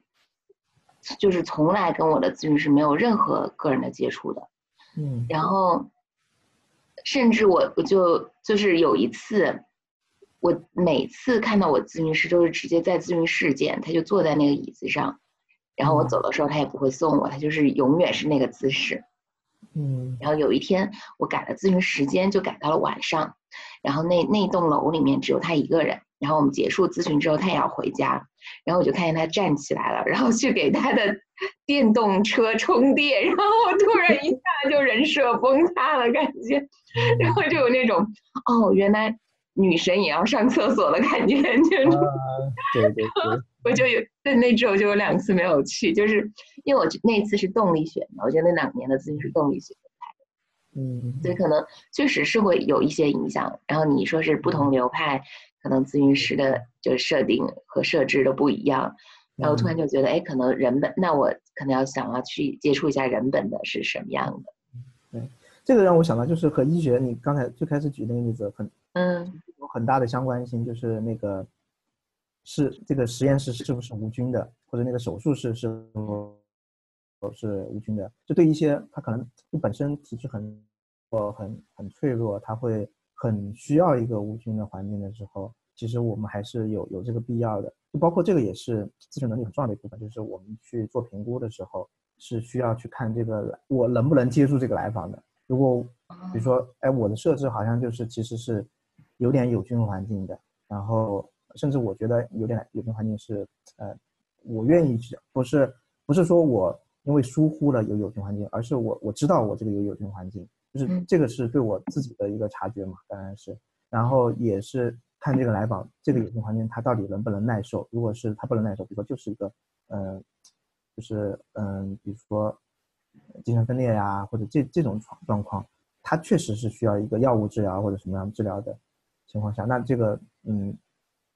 就是从来跟我的咨询师没有任何个人的接触的，嗯，然后，甚至我我就就是有一次，我每次看到我咨询师都是直接在咨询室见，他就坐在那个椅子上，然后我走的时候他也不会送我，他就是永远是那个姿势，嗯，然后有一天我改了咨询时间，就改到了晚上，然后那那栋楼里面只有他一个人。然后我们结束咨询之后，他也要回家，然后我就看见他站起来了，然后去给他的电动车充电，然后我突然一下就人设崩塌了，感觉，然后就有那种哦，原来女神也要上厕所的感觉，就对对对，我就有在那之后就有两次没有去，就是因为我那次是动力学的，我觉得那两年的咨询是动力学派的，嗯，所以可能确实是会有一些影响。然后你说是不同流派。可能咨询师的就设定和设置都不一样，然后突然就觉得，哎，可能人本，那我可能要想要去接触一下人本的是什么样的。对，这个让我想到就是和医学，你刚才最开始举那个例子很，嗯，有很大的相关性，就是那个是这个实验室是不是无菌的，或者那个手术室是否是无菌的，就对一些他可能就本身体质很呃很很脆弱，他会。很需要一个无菌的环境的时候，其实我们还是有有这个必要的。就包括这个也是咨询能力很重要的一部分，就是我们去做评估的时候，是需要去看这个我能不能接住这个来访的。如果比如说，哎，我的设置好像就是其实是有点有菌环境的，然后甚至我觉得有点有菌环境是，呃，我愿意去，不是不是说我因为疏忽了有有菌环境，而是我我知道我这个有有菌环境。就是这个是对我自己的一个察觉嘛，当然是，然后也是看这个来访这个有菌环境他到底能不能耐受。如果是他不能耐受，比如说就是一个，嗯，就是嗯，比如说精神分裂呀，或者这这种状状况，他确实是需要一个药物治疗或者什么样治疗的情况下，那这个嗯，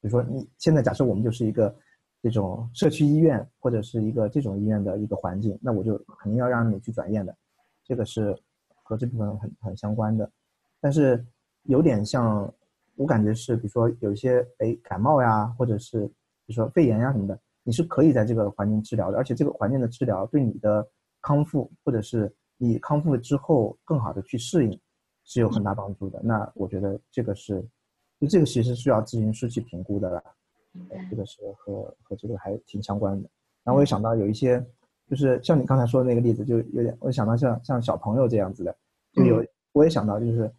比如说你现在假设我们就是一个这种社区医院或者是一个这种医院的一个环境，那我就肯定要让你去转院的，这个是。和这部分很很相关的，但是有点像，我感觉是，比如说有一些哎感冒呀，或者是比如说肺炎呀什么的，你是可以在这个环境治疗的，而且这个环境的治疗对你的康复，或者是你康复之后更好的去适应，是有很大帮助的。那我觉得这个是，就这个其实需要咨询师去评估的了，这个是和和这个还挺相关的。然后我也想到有一些。就是像你刚才说的那个例子，就有点，我想到像像小朋友这样子的，就有我也想到，就是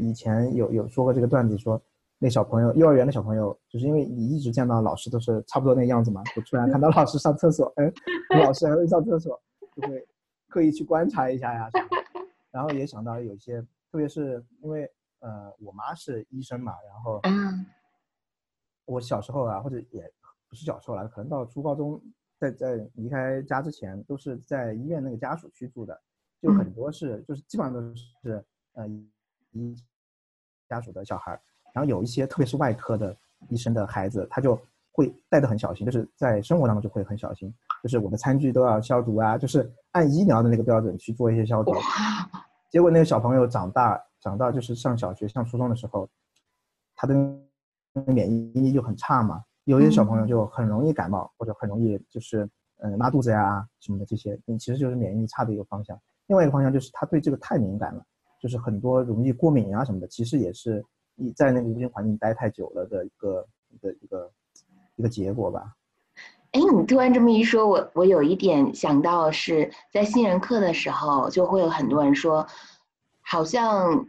以前有有说过这个段子，说那小朋友幼儿园的小朋友，就是因为你一直见到老师都是差不多那个样子嘛，就突然看到老师上厕所，哎，[laughs] 老师还会上厕所，就会刻意去观察一下呀。然后也想到有一些，特别是因为呃我妈是医生嘛，然后我小时候啊，或者也不是小时候了，可能到初高中。在在离开家之前，都是在医院那个家属区住的，就很多是就是基本上都是呃医家属的小孩儿，然后有一些特别是外科的医生的孩子，他就会带的很小心，就是在生活当中就会很小心，就是我的餐具都要消毒啊，就是按医疗的那个标准去做一些消毒。结果那个小朋友长大长到就是上小学、上初中的时候，他的免疫力就很差嘛。有些小朋友就很容易感冒，或者很容易就是嗯拉肚子呀什么的这些，其实就是免疫力差的一个方向。另外一个方向就是他对这个太敏感了，就是很多容易过敏啊什么的，其实也是你在那个无菌环境待太久了的一个一个一个。一个结果吧。哎，你突然这么一说，我我有一点想到是在新人课的时候，就会有很多人说，好像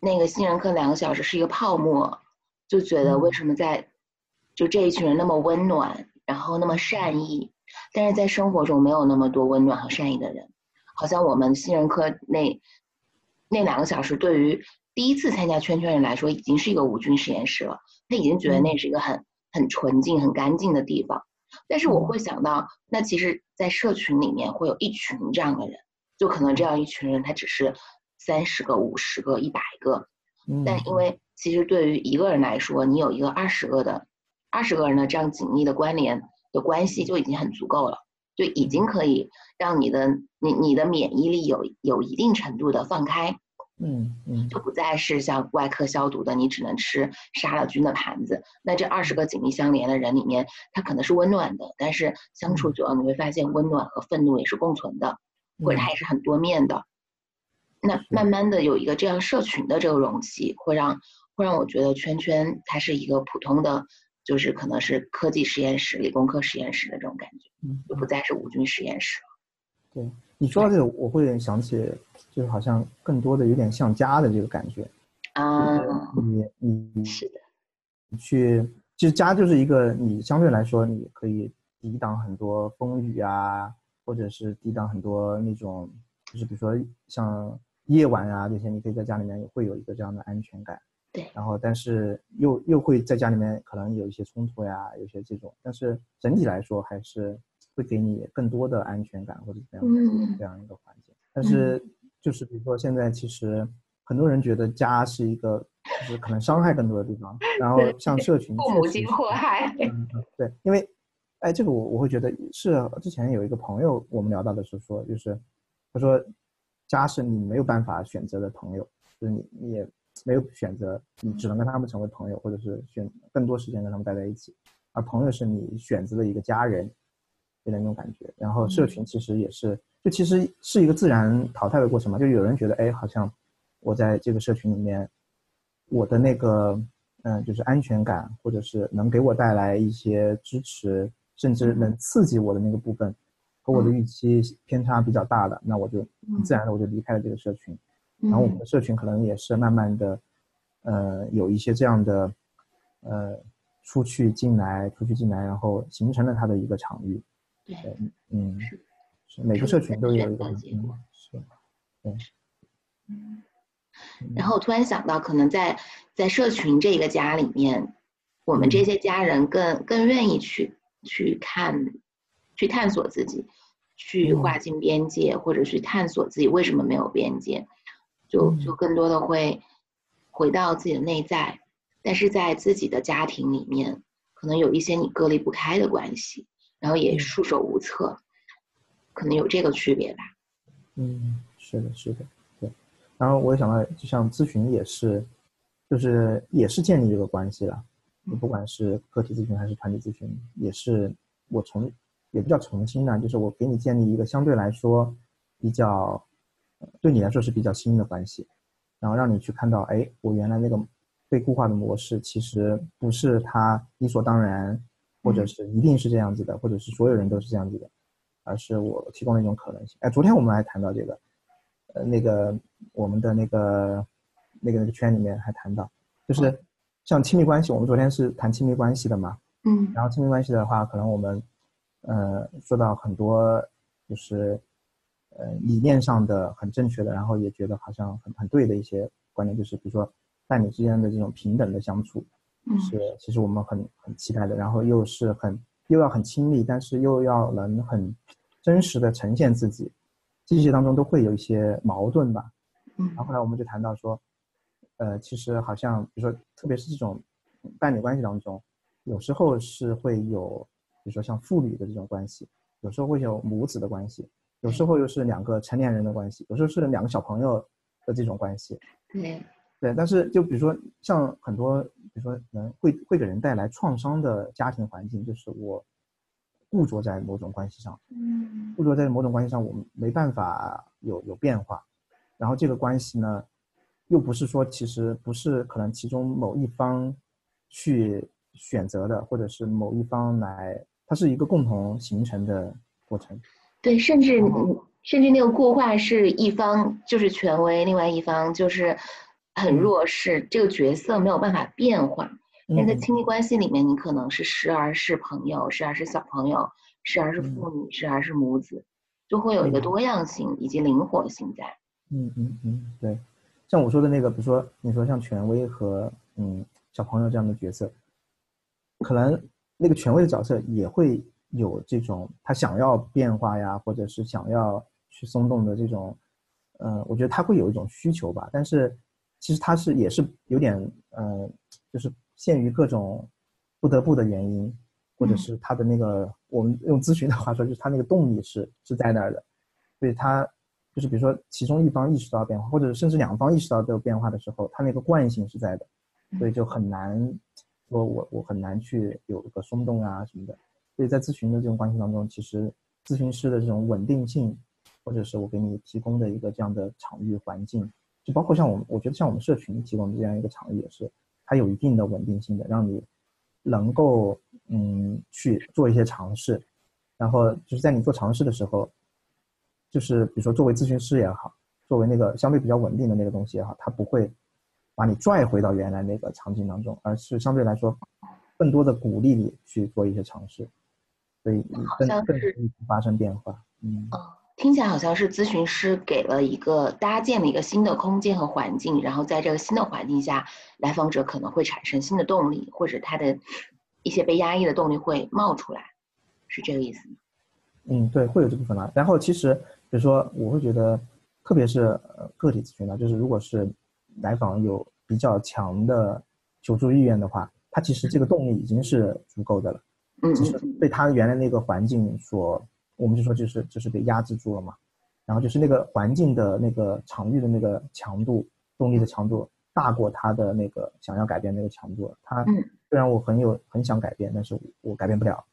那个新人课两个小时是一个泡沫，就觉得为什么在就这一群人那么温暖，然后那么善意，但是在生活中没有那么多温暖和善意的人，好像我们新人课那那两个小时对于第一次参加圈圈人来说，已经是一个无菌实验室了，他已经觉得那是一个很。很纯净、很干净的地方，但是我会想到，那其实，在社群里面会有一群这样的人，就可能这样一群人，他只是三十个、五十个、一百个，但因为其实对于一个人来说，你有一个二十个的、二十个人的这样紧密的关联的关系，就已经很足够了，就已经可以让你的你你的免疫力有有一定程度的放开。嗯嗯，就不再是像外科消毒的，你只能吃杀了菌的盘子。那这二十个紧密相连的人里面，他可能是温暖的，但是相处久了，你会发现温暖和愤怒也是共存的，或者它也是很多面的。那慢慢的有一个这样社群的这个容器，会让会让我觉得圈圈它是一个普通的，就是可能是科技实验室、理工科实验室的这种感觉，就不再是无菌实验室了。对你说到这个，我会想起。就是好像更多的有点像家的这个感觉啊，你你是的，你去其实家就是一个你相对来说你可以抵挡很多风雨啊，或者是抵挡很多那种就是比如说像夜晚啊这些，你可以在家里面会有一个这样的安全感。对，然后但是又又会在家里面可能有一些冲突呀，有些这种，但是整体来说还是会给你更多的安全感或者怎么样的这样一个环境，但是。就是比如说，现在其实很多人觉得家是一个，就是可能伤害更多的地方。然后像社群，父母亲祸害。嗯，对，因为，哎，这个我我会觉得是之前有一个朋友我们聊到的时候说，就是他说，家是你没有办法选择的朋友，就是你你也没有选择，你只能跟他们成为朋友，或者是选更多时间跟他们待在一起。而朋友是你选择的一个家人，有点那种感觉。然后社群其实也是。就其实是一个自然淘汰的过程嘛，就有人觉得，哎，好像我在这个社群里面，我的那个，嗯，就是安全感，或者是能给我带来一些支持，甚至能刺激我的那个部分，和我的预期偏差比较大的，那我就自然的我就离开了这个社群。然后我们的社群可能也是慢慢的，呃，有一些这样的，呃，出去进来，出去进来，然后形成了它的一个场域。对，嗯。每个社群都有一个是，对，嗯。然后我突然想到，可能在在社群这个家里面，我们这些家人更更愿意去去看，去探索自己，去划清边界，或者去探索自己为什么没有边界，就就更多的会回到自己的内在。但是在自己的家庭里面，可能有一些你割离不开的关系，然后也束手无策。可能有这个区别吧。嗯，是的，是的，对。然后我也想到，就像咨询也是，就是也是建立这个关系了。不管是个体咨询还是团体咨询，也是我重，也不叫重新呢，就是我给你建立一个相对来说比较，对你来说是比较新的关系，然后让你去看到，哎，我原来那个被固化的模式，其实不是它理所当然，或者是一定是这样子的，或者是所有人都是这样子的。而是我提供了一种可能性。哎，昨天我们还谈到这个，呃，那个我们的那个那个那个圈里面还谈到，就是像亲密关系，我们昨天是谈亲密关系的嘛，嗯，然后亲密关系的话，可能我们呃说到很多就是呃理念上的很正确的，然后也觉得好像很很对的一些观点，就是比如说伴侣之间的这种平等的相处，是其实我们很很期待的，然后又是很。又要很亲密，但是又要能很真实的呈现自己，这些当中都会有一些矛盾吧。嗯，然后后来我们就谈到说，呃，其实好像比如说，特别是这种伴侣关系当中，有时候是会有，比如说像父女的这种关系，有时候会有母子的关系，有时候又是两个成年人的关系，有时候是两个小朋友的这种关系。对，对，但是就比如说像很多，比如说能会会给人带来创伤的家庭环境，就是我固着在某种关系上，嗯固着在某种关系上，我们没办法有有变化，然后这个关系呢，又不是说其实不是可能其中某一方去选择的，或者是某一方来，它是一个共同形成的过程。对，甚至哦甚至那个固化是一方就是权威，另外一方就是很嗯。弱势，这个角色没有办法变化。那在嗯。亲密关系里面，你可能是时而是朋友，时而是小朋友，时而是嗯。父女，时而是母子，就会有一个嗯。多样性以及灵活性在。嗯嗯嗯，对，像我说的那个，比如说你说像权威和嗯小朋友这样的角色，可能那个权威的角色也会有这种他想要变化呀，或者是想要去松动的这种，呃，我觉得他会有一种需求吧。但是其实他是也是有点呃，就是限于各种不得不的原因，或者嗯是他的那个我们用咨询的话说，就是他那个动力是是在那儿的，所以他就是比如说其中一方意识到变化，或者甚至两方意识到这个变化的时候，他那个惯性是在的，所以就很难说我我很难去有一个松动啊什么的。所以在咨询的这种关系当中，其实咨询师的这种稳定性，或者是我给你提供的一个这样的场域环境，就包括像我们，我觉得像我们社群提供的这样一个场域也是，它有一定的稳定性的，让你能够嗯去做一些尝试，然后就是在你做尝试的时候，就是比如说作为咨询师也好，作为那个相对比较稳定的那个东西也好，它不会把你拽回到原来那个场景当中，而是相对来说更多的鼓励你去做一些尝试，所以你更像是更容易发生变化。嗯听起来好像是咨询师给了一个搭建了一个新的空间和环境，然后在这个新的环境下，来访者可能会产生新的动力，或者他的一些被压抑的动力会冒出来，是这个意思吗？嗯，对，会有这部分啦。然后其实比如说，我会觉得，特别是呃个体咨询呢，就是如果是来访有比较强的求助意愿的话，他其实这个动力已经是足够的了。嗯只是被他原来那个环境所，我们就说就是就是被压制住了嘛。然后就是那个环境的那个场域的那个强度，动力的强度大过他的那个想要改变那个强度。他嗯虽然我很有很想改变，但是我改变不了。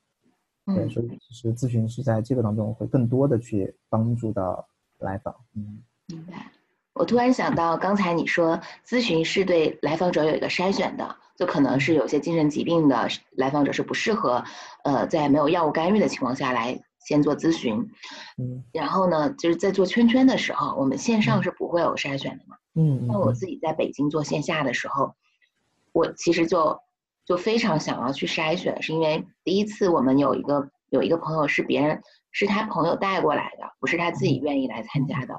对，嗯所以其实咨询是在这个当中会更多的去帮助到来访。嗯明白。我突然想到，刚才你说咨询是对来访者有一个筛选的，就可能是有些精神疾病的来访者是不适合，呃，在没有药物干预的情况下来先做咨询。嗯然后呢，就是在做圈圈的时候，我们线上嗯是不会有筛选的嘛。嗯那我自己在北京做线下的时候，我其实就就非常想要去筛选，是因为第一次我们有一个有一个朋友是别人是他朋友带过来的，不是他自己愿意来参加的。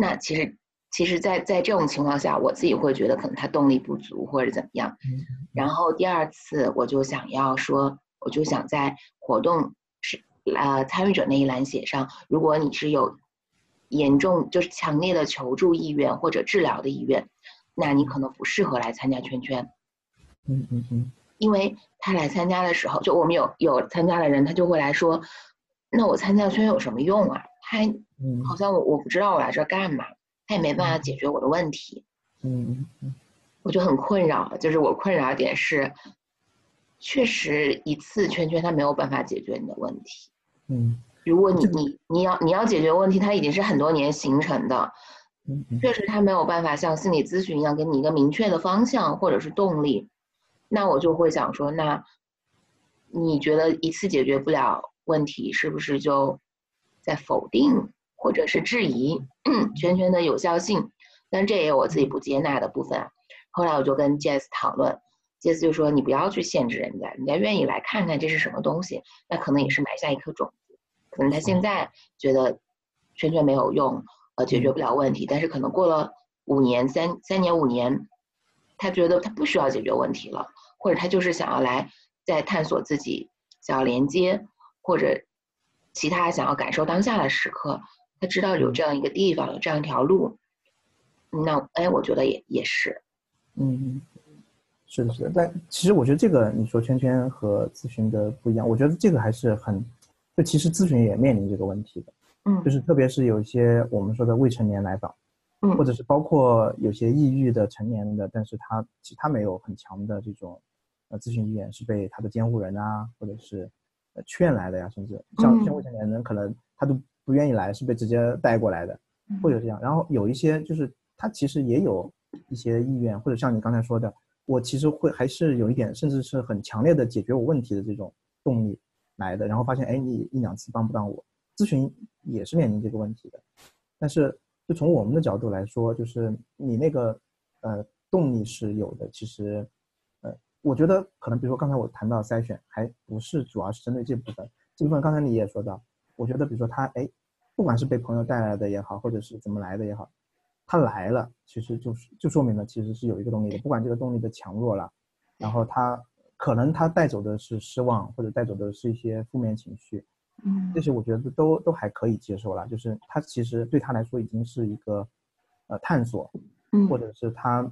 那其实其实在，在这种情况下，我自己会觉得可能他动力不足或者怎么样。嗯然后第二次我就想要说，我就想在活动是呃参与者那一栏写上，如果你是有严重就是强烈的求助意愿或者治疗的意愿，那你可能不适合来参加圈圈，嗯嗯嗯因为他来参加的时候，就我们有有参加的人，他就会来说，那我参加圈有什么用啊？他嗯好像我我不知道我来这儿干嘛，他也没办法解决我的问题。嗯嗯我就很困扰，就是我困扰点是，确实一次圈圈他没有办法解决你的问题。嗯如果你你你要你要解决问题，它已经是很多年形成的，嗯嗯确实他没有办法像心理咨询一样给你一个明确的方向或者是动力。那我就会想说，那你觉得一次解决不了问题，是不是就在否定或者是质疑圈圈的有效性？但这也有我自己不接纳的部分啊。后来我就跟 Jess 讨论，Jess 就说你不要去限制人家，人家愿意来看看这是什么东西，那可能也是埋下一颗种子。可能他现在觉得圈圈没有用，呃，解决不了问题，但是可能过了五年、三三年、五年，他觉得他不需要解决问题了，或者他就是想要来再探索自己，想要连接，或者其他想要感受当下的时刻，他知道有这样一个地方，有这样一条路，那哎，我觉得也也是，嗯嗯，是的，是的。但其实我觉得这个你说圈圈和咨询的不一样，我觉得这个还是很，就其实咨询也面临这个问题的。嗯，就是特别是有一些我们说的未成年来访，嗯，或者是包括有些抑郁的成年的，但是他其他没有很强的这种呃咨询意愿，是被他的监护人啊，或者是呃劝来的呀，甚至像像未成年人可能他都不愿意来，是被直接带过来的，会有这样。然后有一些就是他其实也有一些意愿，或者像你刚才说的，我其实会还是有一点，甚至是很强烈的解决我问题的这种动力来的。然后发现，哎，你一两次帮不到我，咨询也是面临这个问题的。但是就从我们的角度来说，就是你那个呃动力是有的。其实，呃，我觉得可能比如说刚才我谈到筛选，还不是主要是针对这部分。这部分刚才你也说到，我觉得比如说他哎，不管是被朋友带来的也好，或者是怎么来的也好。他来了，其实就是就说明了其实是有一个动力的，不管这个动力的强弱了，然后他可能他带走的是失望，或者带走的是一些负面情绪，嗯，这些我觉得都都还可以接受了。就是他其实对他来说已经是一个呃探索，嗯，或者是他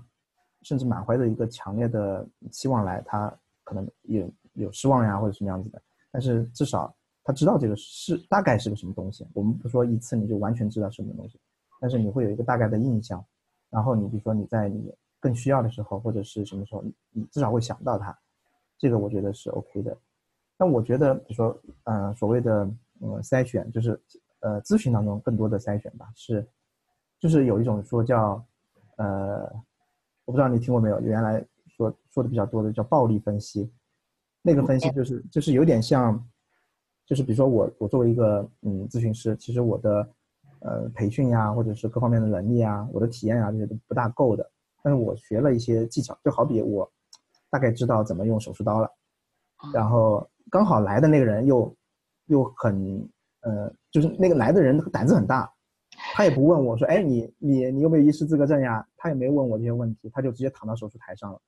甚至满怀着一个强烈的期望来，他可能也有失望呀或者什么样子的，但是至少他知道这个是大概是个什么东西。我们不说一次你就完全知道什么东西。但是你会有一个大概的印象，然后你比如说你在你更需要的时候或者是什么时候，你至少会想到它，这个我觉得是 OK 的。但我觉得比如说，嗯，所谓的嗯筛选，就是呃咨询当中更多的筛选吧，是就是有一种说叫呃，我不知道你听过没有，原来说说的比较多的叫暴力分析，那个分析就是就是有点像，就是比如说我我作为一个嗯咨询师，其实我的。呃，培训呀，或者是各方面的能力啊，我的体验啊，这些都不大够的。但是我学了一些技巧，就好比我大概知道怎么用手术刀了，然后刚好来的那个人又又很呃，就是那个来的人胆子很大，他也不问我说，哎，你你你有没有医师资格证呀？他也没问我这些问题，他就直接躺到手术台上了。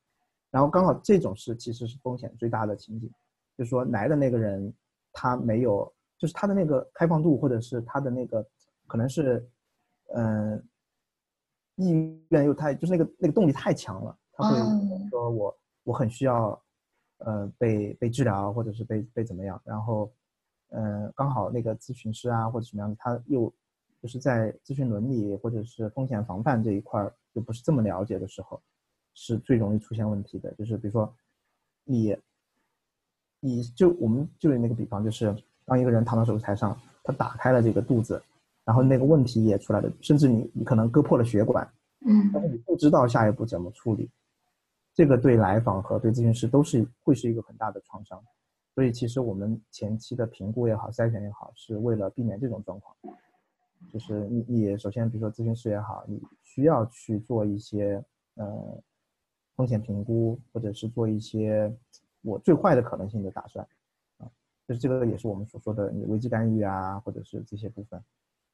然后刚好这种事其实是风险最大的情景，就是说来的那个人他没有，就是他的那个开放度或者是他的那个。可能是，嗯，意愿又太，就是那个那个动力太强了，他会说我我很需要，呃，被被治疗或者是被被怎么样，然后，嗯，刚好那个咨询师啊或者什么样的，他又就是在咨询伦理或者是风险防范这一块儿就不是这么了解的时候，是最容易出现问题的。就是比如说，你，你就我们就那个比方，就是当一个人躺到手术台上，他打开了这个肚子。然后那个问题也出来了，甚至你你可能割破了血管，嗯，但是你不知道下一步怎么处理，这个对来访和对咨询师都是会是一个很大的创伤，所以其实我们前期的评估也好，筛选也好，是为了避免这种状况，就是你你首先比如说咨询师也好，你需要去做一些呃风险评估，或者是做一些我最坏的可能性的打算，啊，就是这个也是我们所说的你危机干预啊，或者是这些部分。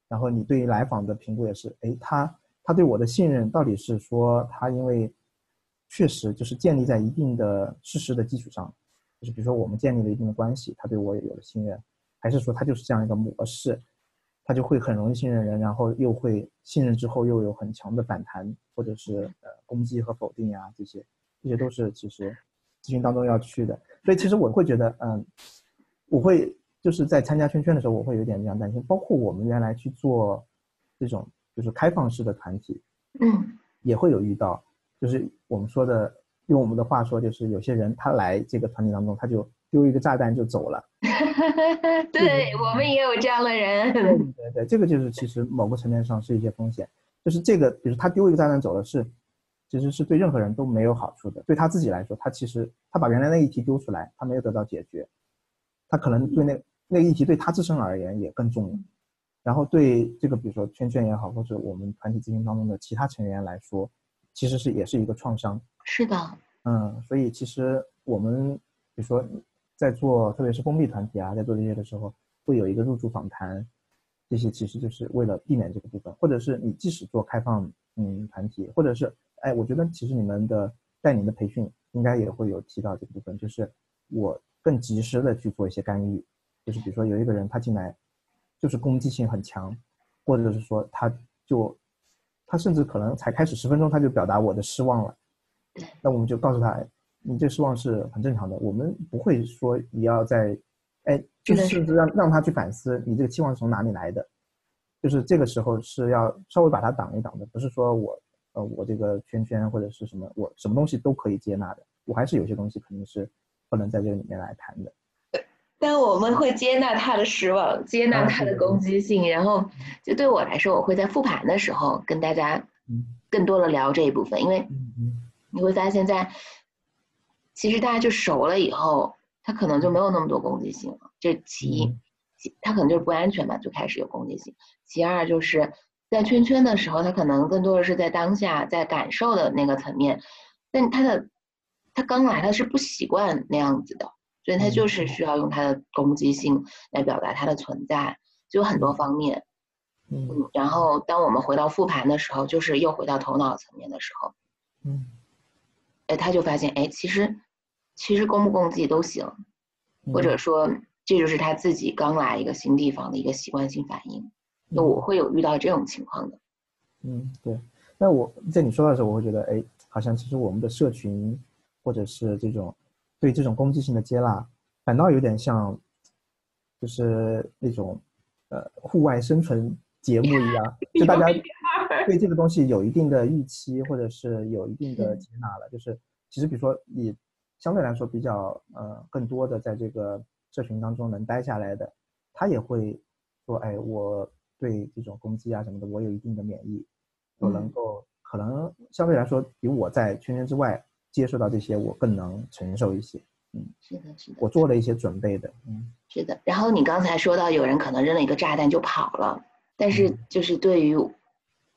然后你对于来访的评估也是，哎，他他对我的信任到底是说他因为确实就是建立在一定的事实的基础上，就是比如说我们建立了一定的关系，他对我也有了信任，还是说他就是这样一个模式，他就会很容易信任人，然后又会信任之后又有很强的反弹或者是呃攻击和否定呀这些，这些都是其实咨询当中要去的，所以其实我会觉得，嗯，我会。就是在参加圈圈的时候，我会有点这样担心。包括我们原来去做这种就是开放式的团体，嗯，也会有遇到，就是我们说的，用我们的话说，就是有些人他来这个团体当中，他就丢一个炸弹就走了。[laughs] 对我们也有这样的人。对对对，这个就是其实某个层面上是一些风险。就是这个，比如他丢一个炸弹走了，是其实是对任何人都没有好处的。对他自己来说，他其实他把原来那一题丢出来，他没有得到解决，他可能对那。那个议题对他自身而言也更重要，然后对这个比如说圈圈也好，或者我们团体咨询当中的其他成员来说，其实是也是一个创伤。是的，嗯，所以其实我们比如说在做，特别是封闭团体啊，在做这些的时候，会有一个入驻访谈，这些其实就是为了避免这个部分，或者是你即使做开放嗯团体，或者是哎，我觉得其实你们的带领的培训应该也会有提到这部分，就是我更及时的去做一些干预。就是比如说有一个人他进来，就是攻击性很强，或者是说他就他甚至可能才开始十分钟他就表达我的失望了，那我们就告诉他，你这失望是很正常的。我们不会说你要在，哎，就是让让他去反思你这个期望是从哪里来的，就是这个时候是要稍微把它挡一挡的，不是说我呃我这个圈圈或者是什么我什么东西都可以接纳的，我还是有些东西肯定是不能在这个里面来谈的。但我们会接纳他的失望，接纳他的攻击性，然后就对我来说，我会在复盘的时候跟大家更多的聊这一部分，因为你会发现在其实大家就熟了以后，他可能就没有那么多攻击性了。这其一，他可能就是不安全吧，就开始有攻击性。其二就是在圈圈的时候，他可能更多的是在当下在感受的那个层面，但他的他刚来他是不习惯那样子的。所以他就是需要用他的攻击性来表达他的存在，就有很多方面，嗯，然后当我们回到复盘的时候，就是又回到头脑层面的时候，嗯，哎，他就发现，哎，其实其实攻不攻击都行，或者说这就是他自己刚来一个新地方的一个习惯性反应，那我会有遇到这种情况的，嗯，对，那我在你说的时候，我会觉得，哎，好像其实我们的社群或者是这种。对这种攻击性的接纳，反倒有点像，就是那种，呃，户外生存节目一样，[laughs] 就大家对这个东西有一定的预期，或者是有一定的接纳了。就是其实，比如说你相对来说比较呃更多的在这个社群当中能待下来的，他也会说，哎，我对这种攻击啊什么的，我有一定的免疫，我能够可能相对来说比我在圈圈之外。接受到这些，我更能承受一些。嗯，是的，是的，我做了一些准备的。嗯，是的。然后你刚才说到，有人可能扔了一个炸弹就跑了，但是就是对于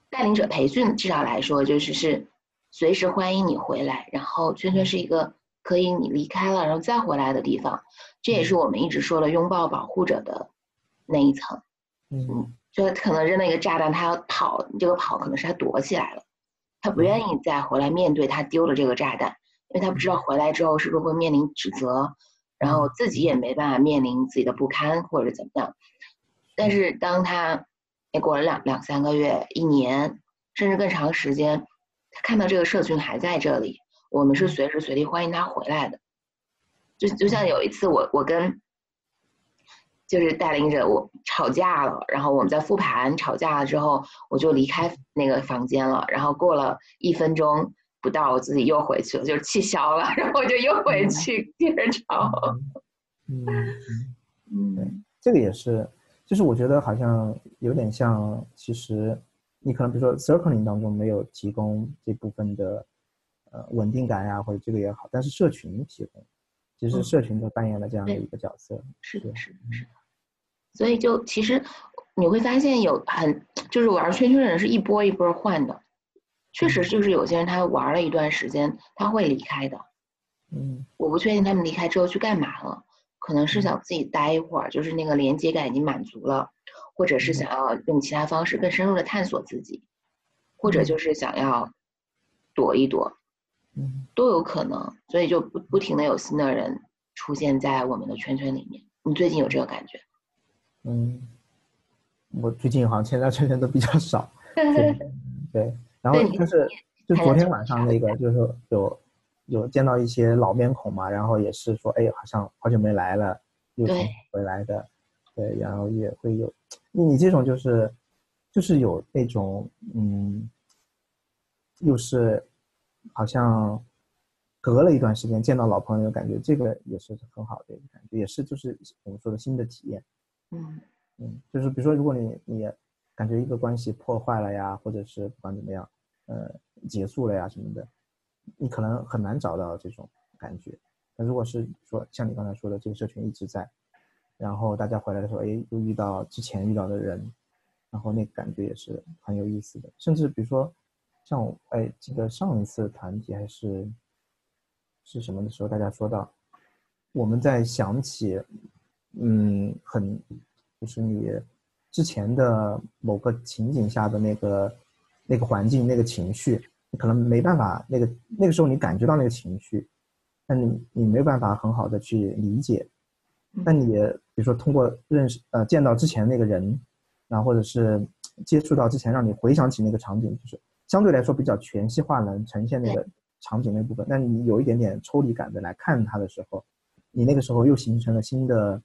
带领者培训，至少来说，就是是随时欢迎你回来。然后圈圈是一个可以你离开了然后再回来的地方，这也是我们一直说的拥抱保护者的那一层。嗯，就可能扔了一个炸弹，他要跑，你这个跑可能是他躲起来了。他不愿意再回来面对他丢了这个炸弹，因为他不知道回来之后是不是会面临指责，然后自己也没办法面临自己的不堪或者怎么样。但是当他也过了两两三个月、一年，甚至更长时间，他看到这个社群还在这里，我们是随时随地欢迎他回来的。就就像有一次我我跟。就是带领着我吵架了，然后我们在复盘吵架了之后，我就离开那个房间了。然后过了一分钟不到，我自己又回去了，就是气消了，然后我就又回去接着吵。嗯嗯，对，这个也是，就是我觉得好像有点像，其实你可能比如说 circling 当中没有提供这部分的呃稳定感呀，或者这个也好，但是社群提供，其实社群就扮演了这样的一个角色。是的，是的，是的。所以就其实你会发现有很就是玩圈圈的人是一波一波换的，确实就是有些人他玩了一段时间他会离开的，嗯，我不确定他们离开之后去干嘛了，可能是想自己待一会儿，就是那个连接感已经满足了，或者是想要用其他方式更深入的探索自己，或者就是想要躲一躲，嗯，都有可能，所以就不不停的有新的人出现在我们的圈圈里面，你最近有这个感觉？嗯，我最近好像参加圈圈都比较少，[laughs] 对，然后就是就昨天晚上那个就是有有见到一些老面孔嘛，然后也是说哎好像好久没来了，又回来的，对，然后也会有你这种就是就是有那种嗯，又是好像隔了一段时间见到老朋友，感觉这个也是很好的一个感觉，也是就是我们说的新的体验。嗯嗯，就是比如说，如果你你感觉一个关系破坏了呀，或者是不管怎么样，呃，结束了呀什么的，你可能很难找到这种感觉。那如果是说像你刚才说的，这个社群一直在，然后大家回来的时候，哎，又遇到之前遇到的人，然后那感觉也是很有意思的。甚至比如说，像我哎，记得上一次团体还是是什么的时候，大家说到我们在想起。嗯，很，就是你之前的某个情景下的那个那个环境、那个情绪，你可能没办法，那个那个时候你感觉到那个情绪，但你你没有办法很好的去理解。那你比如说通过认识呃见到之前那个人，然后或者是接触到之前让你回想起那个场景，就是相对来说比较全息化能呈现那个场景那部分，但你有一点点抽离感的来看它的时候，你那个时候又形成了新的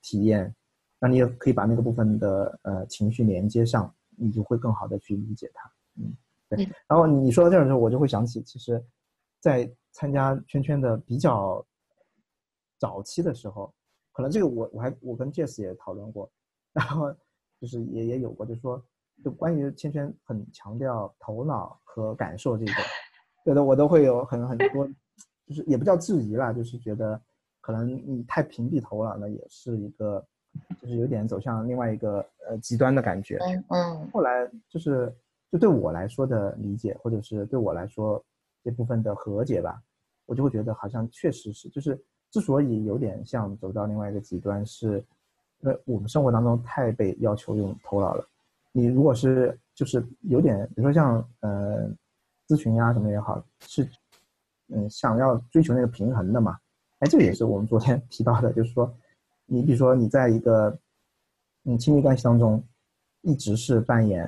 体验，那你也可以把那个部分的呃情绪连接上，你就会更好的去理解它。嗯，对。然后你说到这儿的时候，我就会想起，其实，在参加圈圈的比较早期的时候，可能这个我我还我跟 Jess 也讨论过，然后就是也也有过，就是说。就关于圈圈很强调头脑和感受这个，觉得我都会有很很多，就是也不叫质疑啦，就是觉得可能你太屏蔽头脑了，也是一个，就是有点走向另外一个呃极端的感觉。嗯嗯。后来就是就对我来说的理解，或者是对我来说这部分的和解吧，我就会觉得好像确实是，就是之所以有点像走到另外一个极端，是因为我们生活当中太被要求用头脑了。你如果是就是有点，比如说像呃咨询呀什么也好，是嗯想要追求那个平衡的嘛？哎，这个也是我们昨天 [laughs] 提到的，就是说，你比如说你在一个嗯亲密关系当中，一直是扮演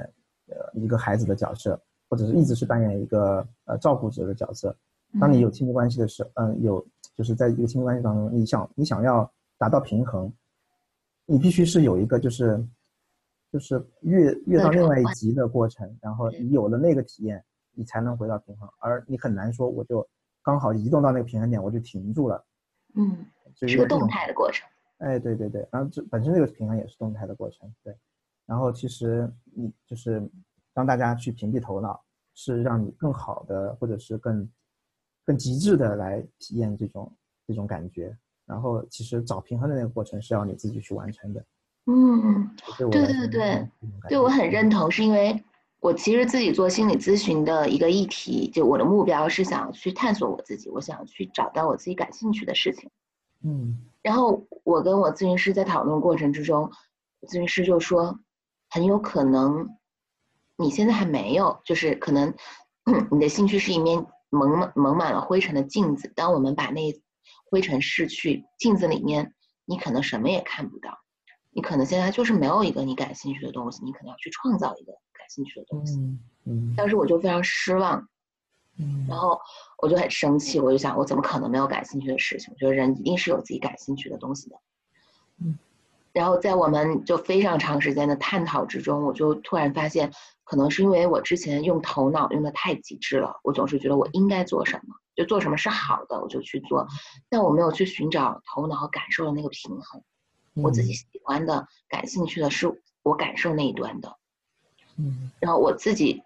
呃一个孩子的角色，或者是一直是扮演一个呃照顾者的角色。当你有亲密关系的时候，嗯，有就是在一个亲密关系当中，你想你想要达到平衡，你必须是有一个就是。就是越越到另外一级的过程，然后你有了那个体验，你才能回到平衡。而你很难说，我就刚好移动到那个平衡点，我就停住了。嗯，是个动态的过程。哎，对对对，然后这本身这个平衡也是动态的过程。对，然后其实你就是让大家去屏蔽头脑，是让你更好的或者是更更极致的来体验这种这种感觉。然后其实找平衡的那个过程是要你自己去完成的。嗯，对对对，对我很认同，是因为我其实自己做心理咨询的一个议题，就我的目标是想去探索我自己，我想去找到我自己感兴趣的事情。嗯，然后我跟我咨询师在讨论过程之中，咨询师就说，很有可能你现在还没有，就是可能 [clears throat] 你的兴趣是一面蒙蒙满了灰尘的镜子，当我们把那灰尘拭去，镜子里面你可能什么也看不到。你可能现在就是没有一个你感兴趣的东西，你可能要去创造一个感兴趣的东西。嗯嗯。当时我就非常失望，嗯，然后我就很生气，我就想，我怎么可能没有感兴趣的事情？我觉得人一定是有自己感兴趣的东西的。嗯。然后在我们就非常长时间的探讨之中，我就突然发现，可能是因为我之前用头脑用的太极致了，我总是觉得我应该做什么，就做什么是好的，我就去做，但我没有去寻找头脑和感受的那个平衡。我自己喜欢的、感兴趣的是我感受那一端的，嗯，然后我自己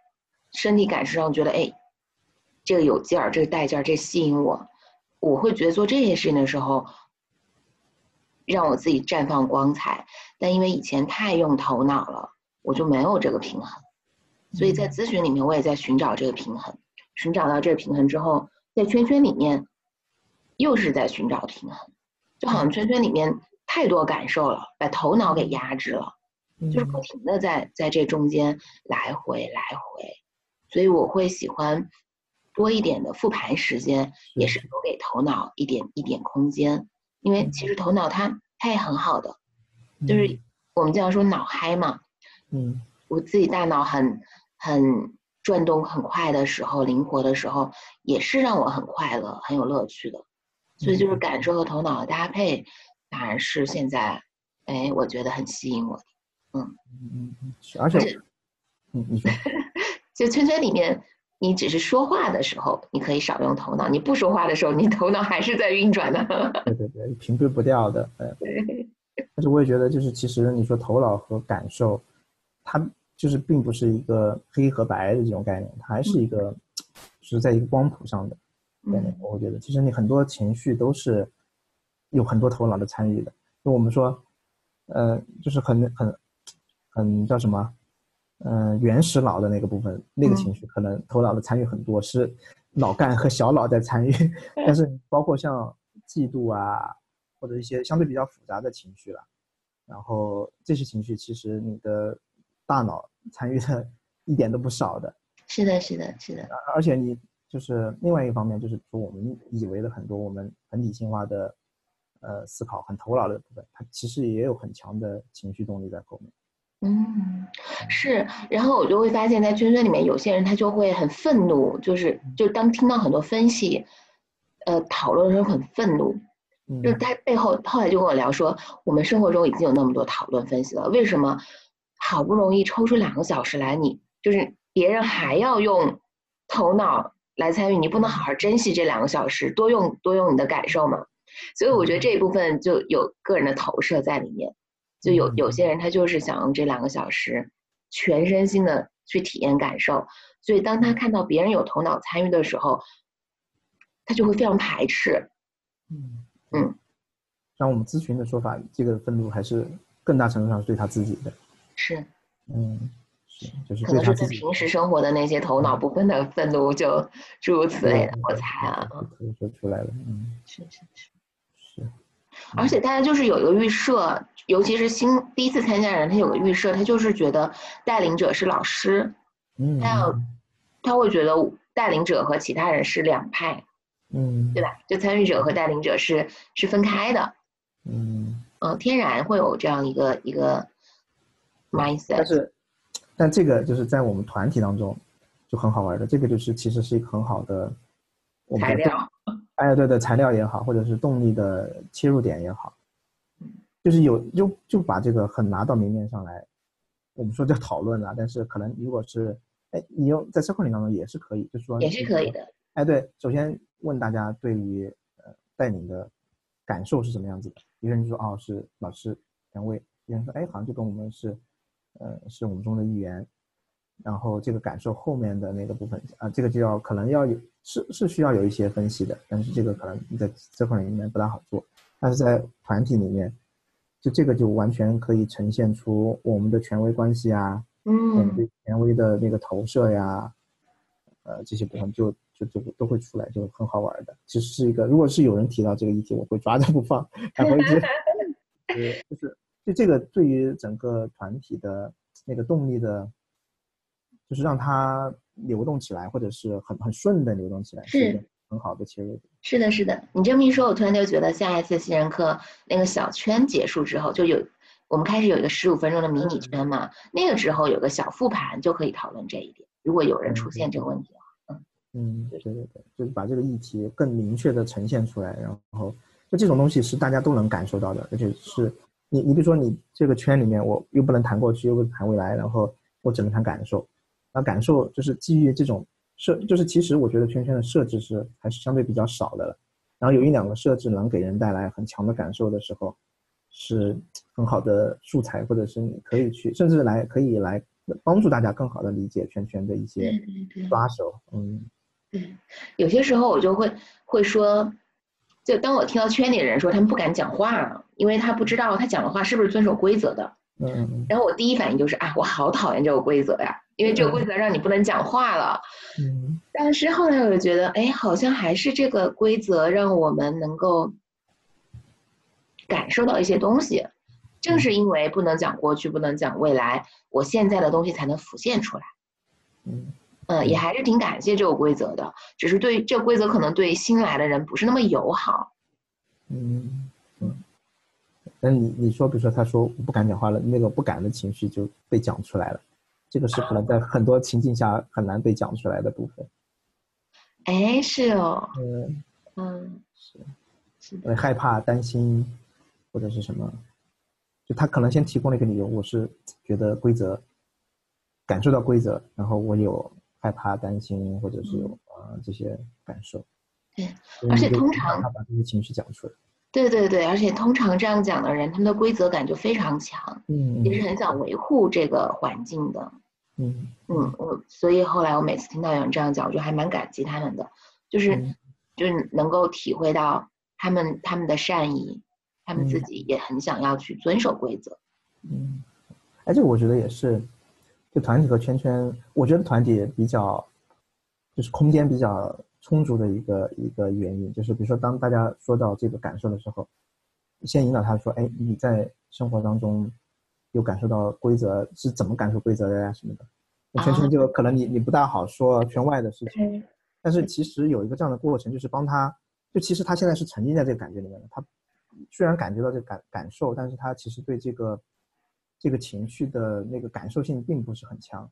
身体感受上觉得，哎，这个有劲儿，这个带劲儿，这吸引我，我会觉得做这些事情的时候，让我自己绽放光彩。但因为以前太用头脑了，我就没有这个平衡，所以在咨询里面我也在寻找这个平衡，寻找到这个平衡之后，在圈圈里面又是在寻找平衡，就好像圈圈里面。太多感受了，把头脑给压制了，就是不停的在在这中间来回来回，所以我会喜欢多一点的复盘时间，也是。留给头脑一点一点空间，因为其实头脑它它也很好的，就是我们经常说脑嗨嘛，嗯，我自己大脑很很转动很快的时候，灵活的时候，也是让我很快乐很有乐趣的，所以就是感受和头脑的搭配。反而是现在，哎，我觉得很吸引我的，嗯嗯嗯，而且，嗯，你说，[laughs] 就圈圈里面，你只是说话的时候，你可以少用头脑；你不说话的时候，你头脑还是在运转的。[laughs] 对对对，屏蔽不掉的。对。[laughs] 但是我也觉得，就是其实你说头脑和感受，它就是并不是一个黑和白的这种概念，它还是一个，是在一个光谱上的概念。我会觉得，其实你很多情绪都是。有很多头脑的参与的，就我们说，呃，就是很很很叫什么，嗯，原始脑的那个部分，那个情绪可能头脑的参与很多，是脑干和小脑在参与。但是包括像嫉妒啊，或者一些相对比较复杂的情绪了，然后这些情绪其实你的大脑参与的一点都不少的。是的，是的，是的。而且你就是另外一个方面，就是说我们以为的很多我们很理性化的。呃，思考很头脑的部分，它其实也有很强的情绪动力在后面。嗯，是。然后我就会发现，在圈圈里面，有些人他就会很愤怒，就是就当听到很多分析，呃，讨论的时候很愤怒。就是他背后后来就跟我聊说，我们生活中已经有那么多讨论分析了，为什么好不容易抽出两个小时来，你就是别人还要用头脑来参与，你不能好好珍惜这两个小时，多用多用你的感受吗？所以我觉得这一部分就有个人的投射在里面，就有有些人他就是想用这两个小时全身心的去体验感受，所以当他看到别人有头脑参与的时候，他就会非常排斥，嗯。嗯，像我们咨询的说法，这个愤怒还是更大程度上是对他自己的。是，嗯，是，就是可能是在平时生活的那些头脑部分的愤怒，就诸如此类的，我猜啊，说出来了，嗯，是是是是，而且大家就是有一个预设，尤其是新第一次参加人，他有个预设，他就是觉得带领者是老师，嗯，他要他会觉得带领者和其他人是两派。嗯，对吧？就参与者和带领者是是分开的，嗯嗯，天然会有这样一个一个 mindset。但是，但这个就是在我们团体当中就很好玩的，这个就是其实是一个很好的材料。哎，对对，材料也好，或者是动力的切入点也好，就是有就就把这个很拿到明面上来，我们说叫讨论了。但是可能如果是哎，你用在 circle 当中也是可以，就是说也是可以的。哎，对，首先问大家对于呃带领的感受是什么样子的？有人就说哦是老师两位，有人说哎好像就跟我们是，呃是我们中的一员，然后这个感受后面的那个部分啊，这个就要可能要有是是需要有一些分析的，但是这个可能在这块里面不大好做，但是在团体里面，就这个就完全可以呈现出我们的权威关系啊，嗯，对权威的那个投射呀，呃这些部分就。就就都会出来，就很好玩的。其实是一个，如果是有人提到这个议题，我会抓着不放，然后一直，[laughs] 呃，就是就这个对于整个团体的那个动力的，就是让它流动起来，或者是很很顺的流动起来，是一个很好的切入点。是的，是的。你这么一说，我突然就觉得下一次新人课那个小圈结束之后，就有我们开始有一个十五分钟的迷你圈嘛，那个之后有个小复盘就可以讨论这一点。如果有人出现这个问题的话。嗯，对对对，就是把这个议题更明确的呈现出来，然后就这种东西是大家都能感受到的，而且是你你比如说你这个圈里面，我又不能谈过去，又不能谈未来，然后我只能谈感受，那感受就是基于这种设，就是其实我觉得圈圈的设置是还是相对比较少的了，然后有一两个设置能给人带来很强的感受的时候，是很好的素材，或者是你可以去，甚至来可以来帮助大家更好的理解圈圈的一些抓手，嗯。对，有些时候我就会会说，就当我听到圈里的人说他们不敢讲话，因为他不知道他讲的话是不是遵守规则的。嗯。然后我第一反应就是啊，我好讨厌这个规则呀，因为这个规则让你不能讲话了。嗯。但是后来我就觉得，哎，好像还是这个规则让我们能够感受到一些东西。正是因为不能讲过去，不能讲未来，我现在的东西才能浮现出来。嗯。嗯，也还是挺感谢这个规则的，只是对这个规则可能对新来的人不是那么友好。嗯嗯，那你你说，比如说他说我不敢讲话了，那个不敢的情绪就被讲出来了，这个是可能在很多情境下很难被讲出来的部分。哎，是哦。嗯嗯，是是的，害怕、担心或者是什么，就他可能先提供了一个理由，我是觉得规则感受到规则，然后我有。害怕、担心，或者是有啊这些感受。对，而且通常他把这些情绪讲出来。对对对，而且通常这样讲的人，他们的规则感就非常强，嗯，也是很想维护这个环境的。嗯嗯，我所以后来我每次听到有人这样讲，我就还蛮感激他们的，就是就是能够体会到他们他们的善意，他们自己也很想要去遵守规则。嗯，哎，这个我觉得也是。就团体和圈圈，我觉得团体比较，就是空间比较充足的一个一个原因，就是比如说当大家说到这个感受的时候，先引导他说：“哎，你在生活当中有感受到规则是怎么感受规则的呀？什么的。”圈圈就可能你你不大好说圈外的事情，但是其实有一个这样的过程，就是帮他，就其实他现在是沉浸在这个感觉里面的，他虽然感觉到这感感受，但是他其实对这个。这个情绪的那个感受性并不是很强，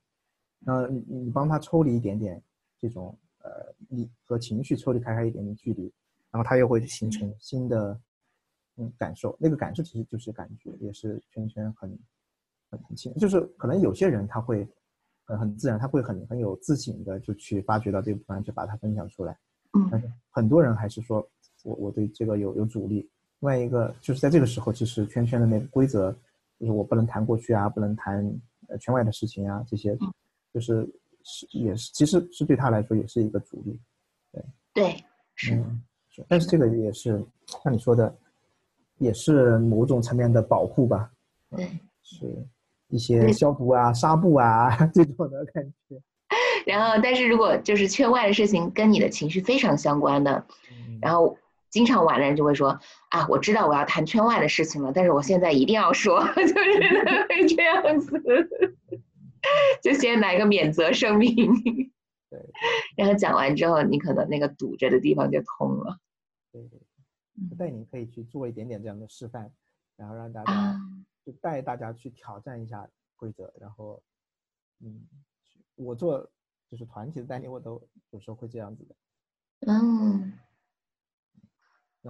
那你你帮他抽离一点点这种呃，你和情绪抽离开开一点点距离，然后他又会形成新的嗯感受，那个感受其实就是感觉，也是圈圈很很很轻，就是可能有些人他会很很自然，他会很很有自省的就去发掘到这部分，就把它分享出来，嗯，但是很多人还是说我我对这个有有阻力。另外一个就是在这个时候，其实圈圈的那个规则，就是我不能谈过去啊，不能谈呃圈外的事情啊，这些，就是是也是其实是对他来说也是一个阻力，对对是，是，但是这个也是像你说的，也是某种层面的保护吧，对，是一些消毒啊、纱布啊 [laughs] 这种的感觉。[laughs] 然后，但是如果就是圈外的事情跟你的情绪非常相关的，然后。经常玩的人就会说啊，我知道我要谈圈外的事情了，但是我现在一定要说，[laughs] 就是会这样子，[laughs] 就先来个免责声明。[laughs] 对，然后讲完之后，你可能那个堵着的地方就通了。对对，带你可以去做一点点这样的示范，然后让大家就带大家去挑战一下规则，然后嗯，我做就是团体的带领，我都有时候会这样子的。嗯。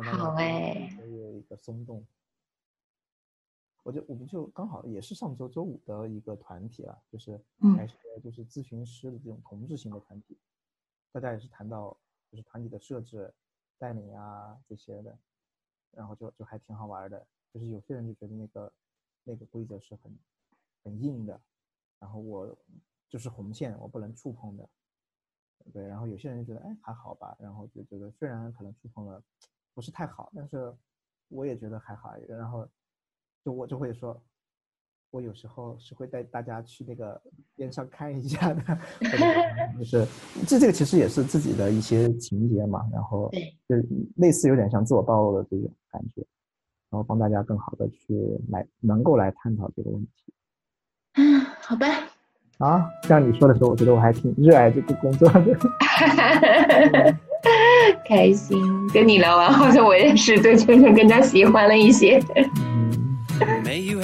好哎，有一个松动，我就我们就刚好也是上周周五的一个团体了，就是还是就是咨询师的这种同质型的团体，大家也是谈到就是团体的设置、带领啊这些的，然后就就还挺好玩的，就是有些人就觉得那个那个规则是很很硬的，然后我就是红线，我不能触碰的，对，然后有些人觉得哎还好吧，然后就觉得虽然可能触碰了。不是太好，但是我也觉得还好。然后就我就会说，我有时候是会带大家去那个边上看一下的，[laughs] 就是这这个其实也是自己的一些情节嘛。然后就类似有点像自我暴露的这种感觉，然后帮大家更好的去来能够来探讨这个问题。嗯，好吧。啊，像你说的时候，我觉得我还挺热爱这个工作的。[laughs] 开心，跟你聊完，好像我也是对圈圈更加喜欢了一些。[laughs]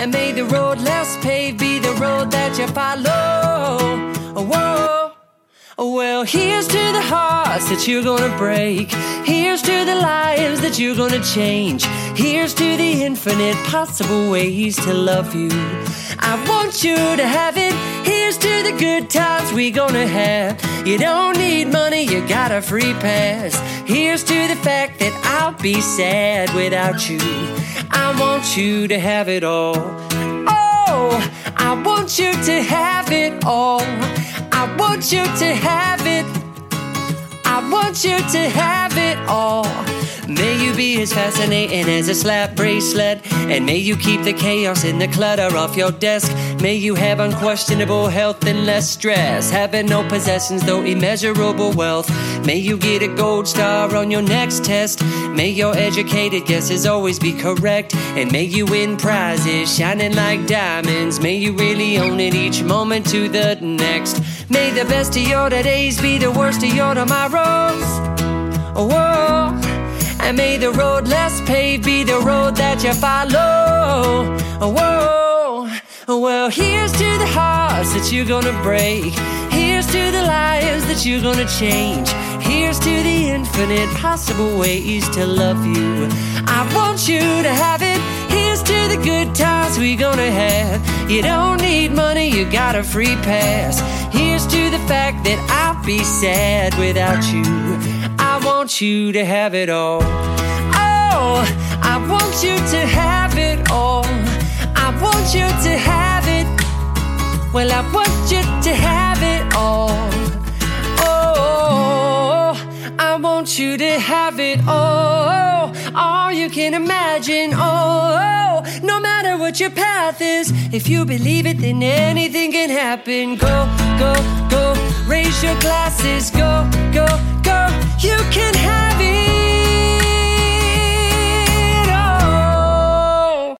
And may the road less paved be the road that you follow. Oh, whoa. Well, here's to the hearts that you're gonna break. Here's to the lives that you're gonna change. Here's to the infinite possible ways to love you. I want you to have it. Here's to the good times we gonna have. You don't need money, you got a free pass. Here's to the fact that I'll be sad without you. I want you to have it all. Oh, I want you to have it all. I want you to have it. I want you to have it all. May you be as fascinating as a slap bracelet. And may you keep the chaos and the clutter off your desk. May you have unquestionable health and less stress. Having no possessions, though immeasurable wealth. May you get a gold star on your next test. May your educated guesses always be correct. And may you win prizes shining like diamonds. May you really own it each moment to the next. May the best of your days be the worst of your tomorrows. Whoa. And may the road less paved be the road that you follow. Whoa. Well, here's to the hearts that you're gonna break. Here's to the lives that you're gonna change. Here's to the infinite possible ways to love you. I want you to have it. Here's to the good times we're gonna have. You don't need money, you got a free pass. Here's to the fact that I'll be sad without you. I want you to have it all. Oh, I want you to have it all. I want you to have it. Well, I want you to have it all. Oh, I want you to have it all. All you can imagine. Oh, what your path is. If you believe it, then anything can happen. Go, go, go, raise your glasses. Go, go, go, you can have it.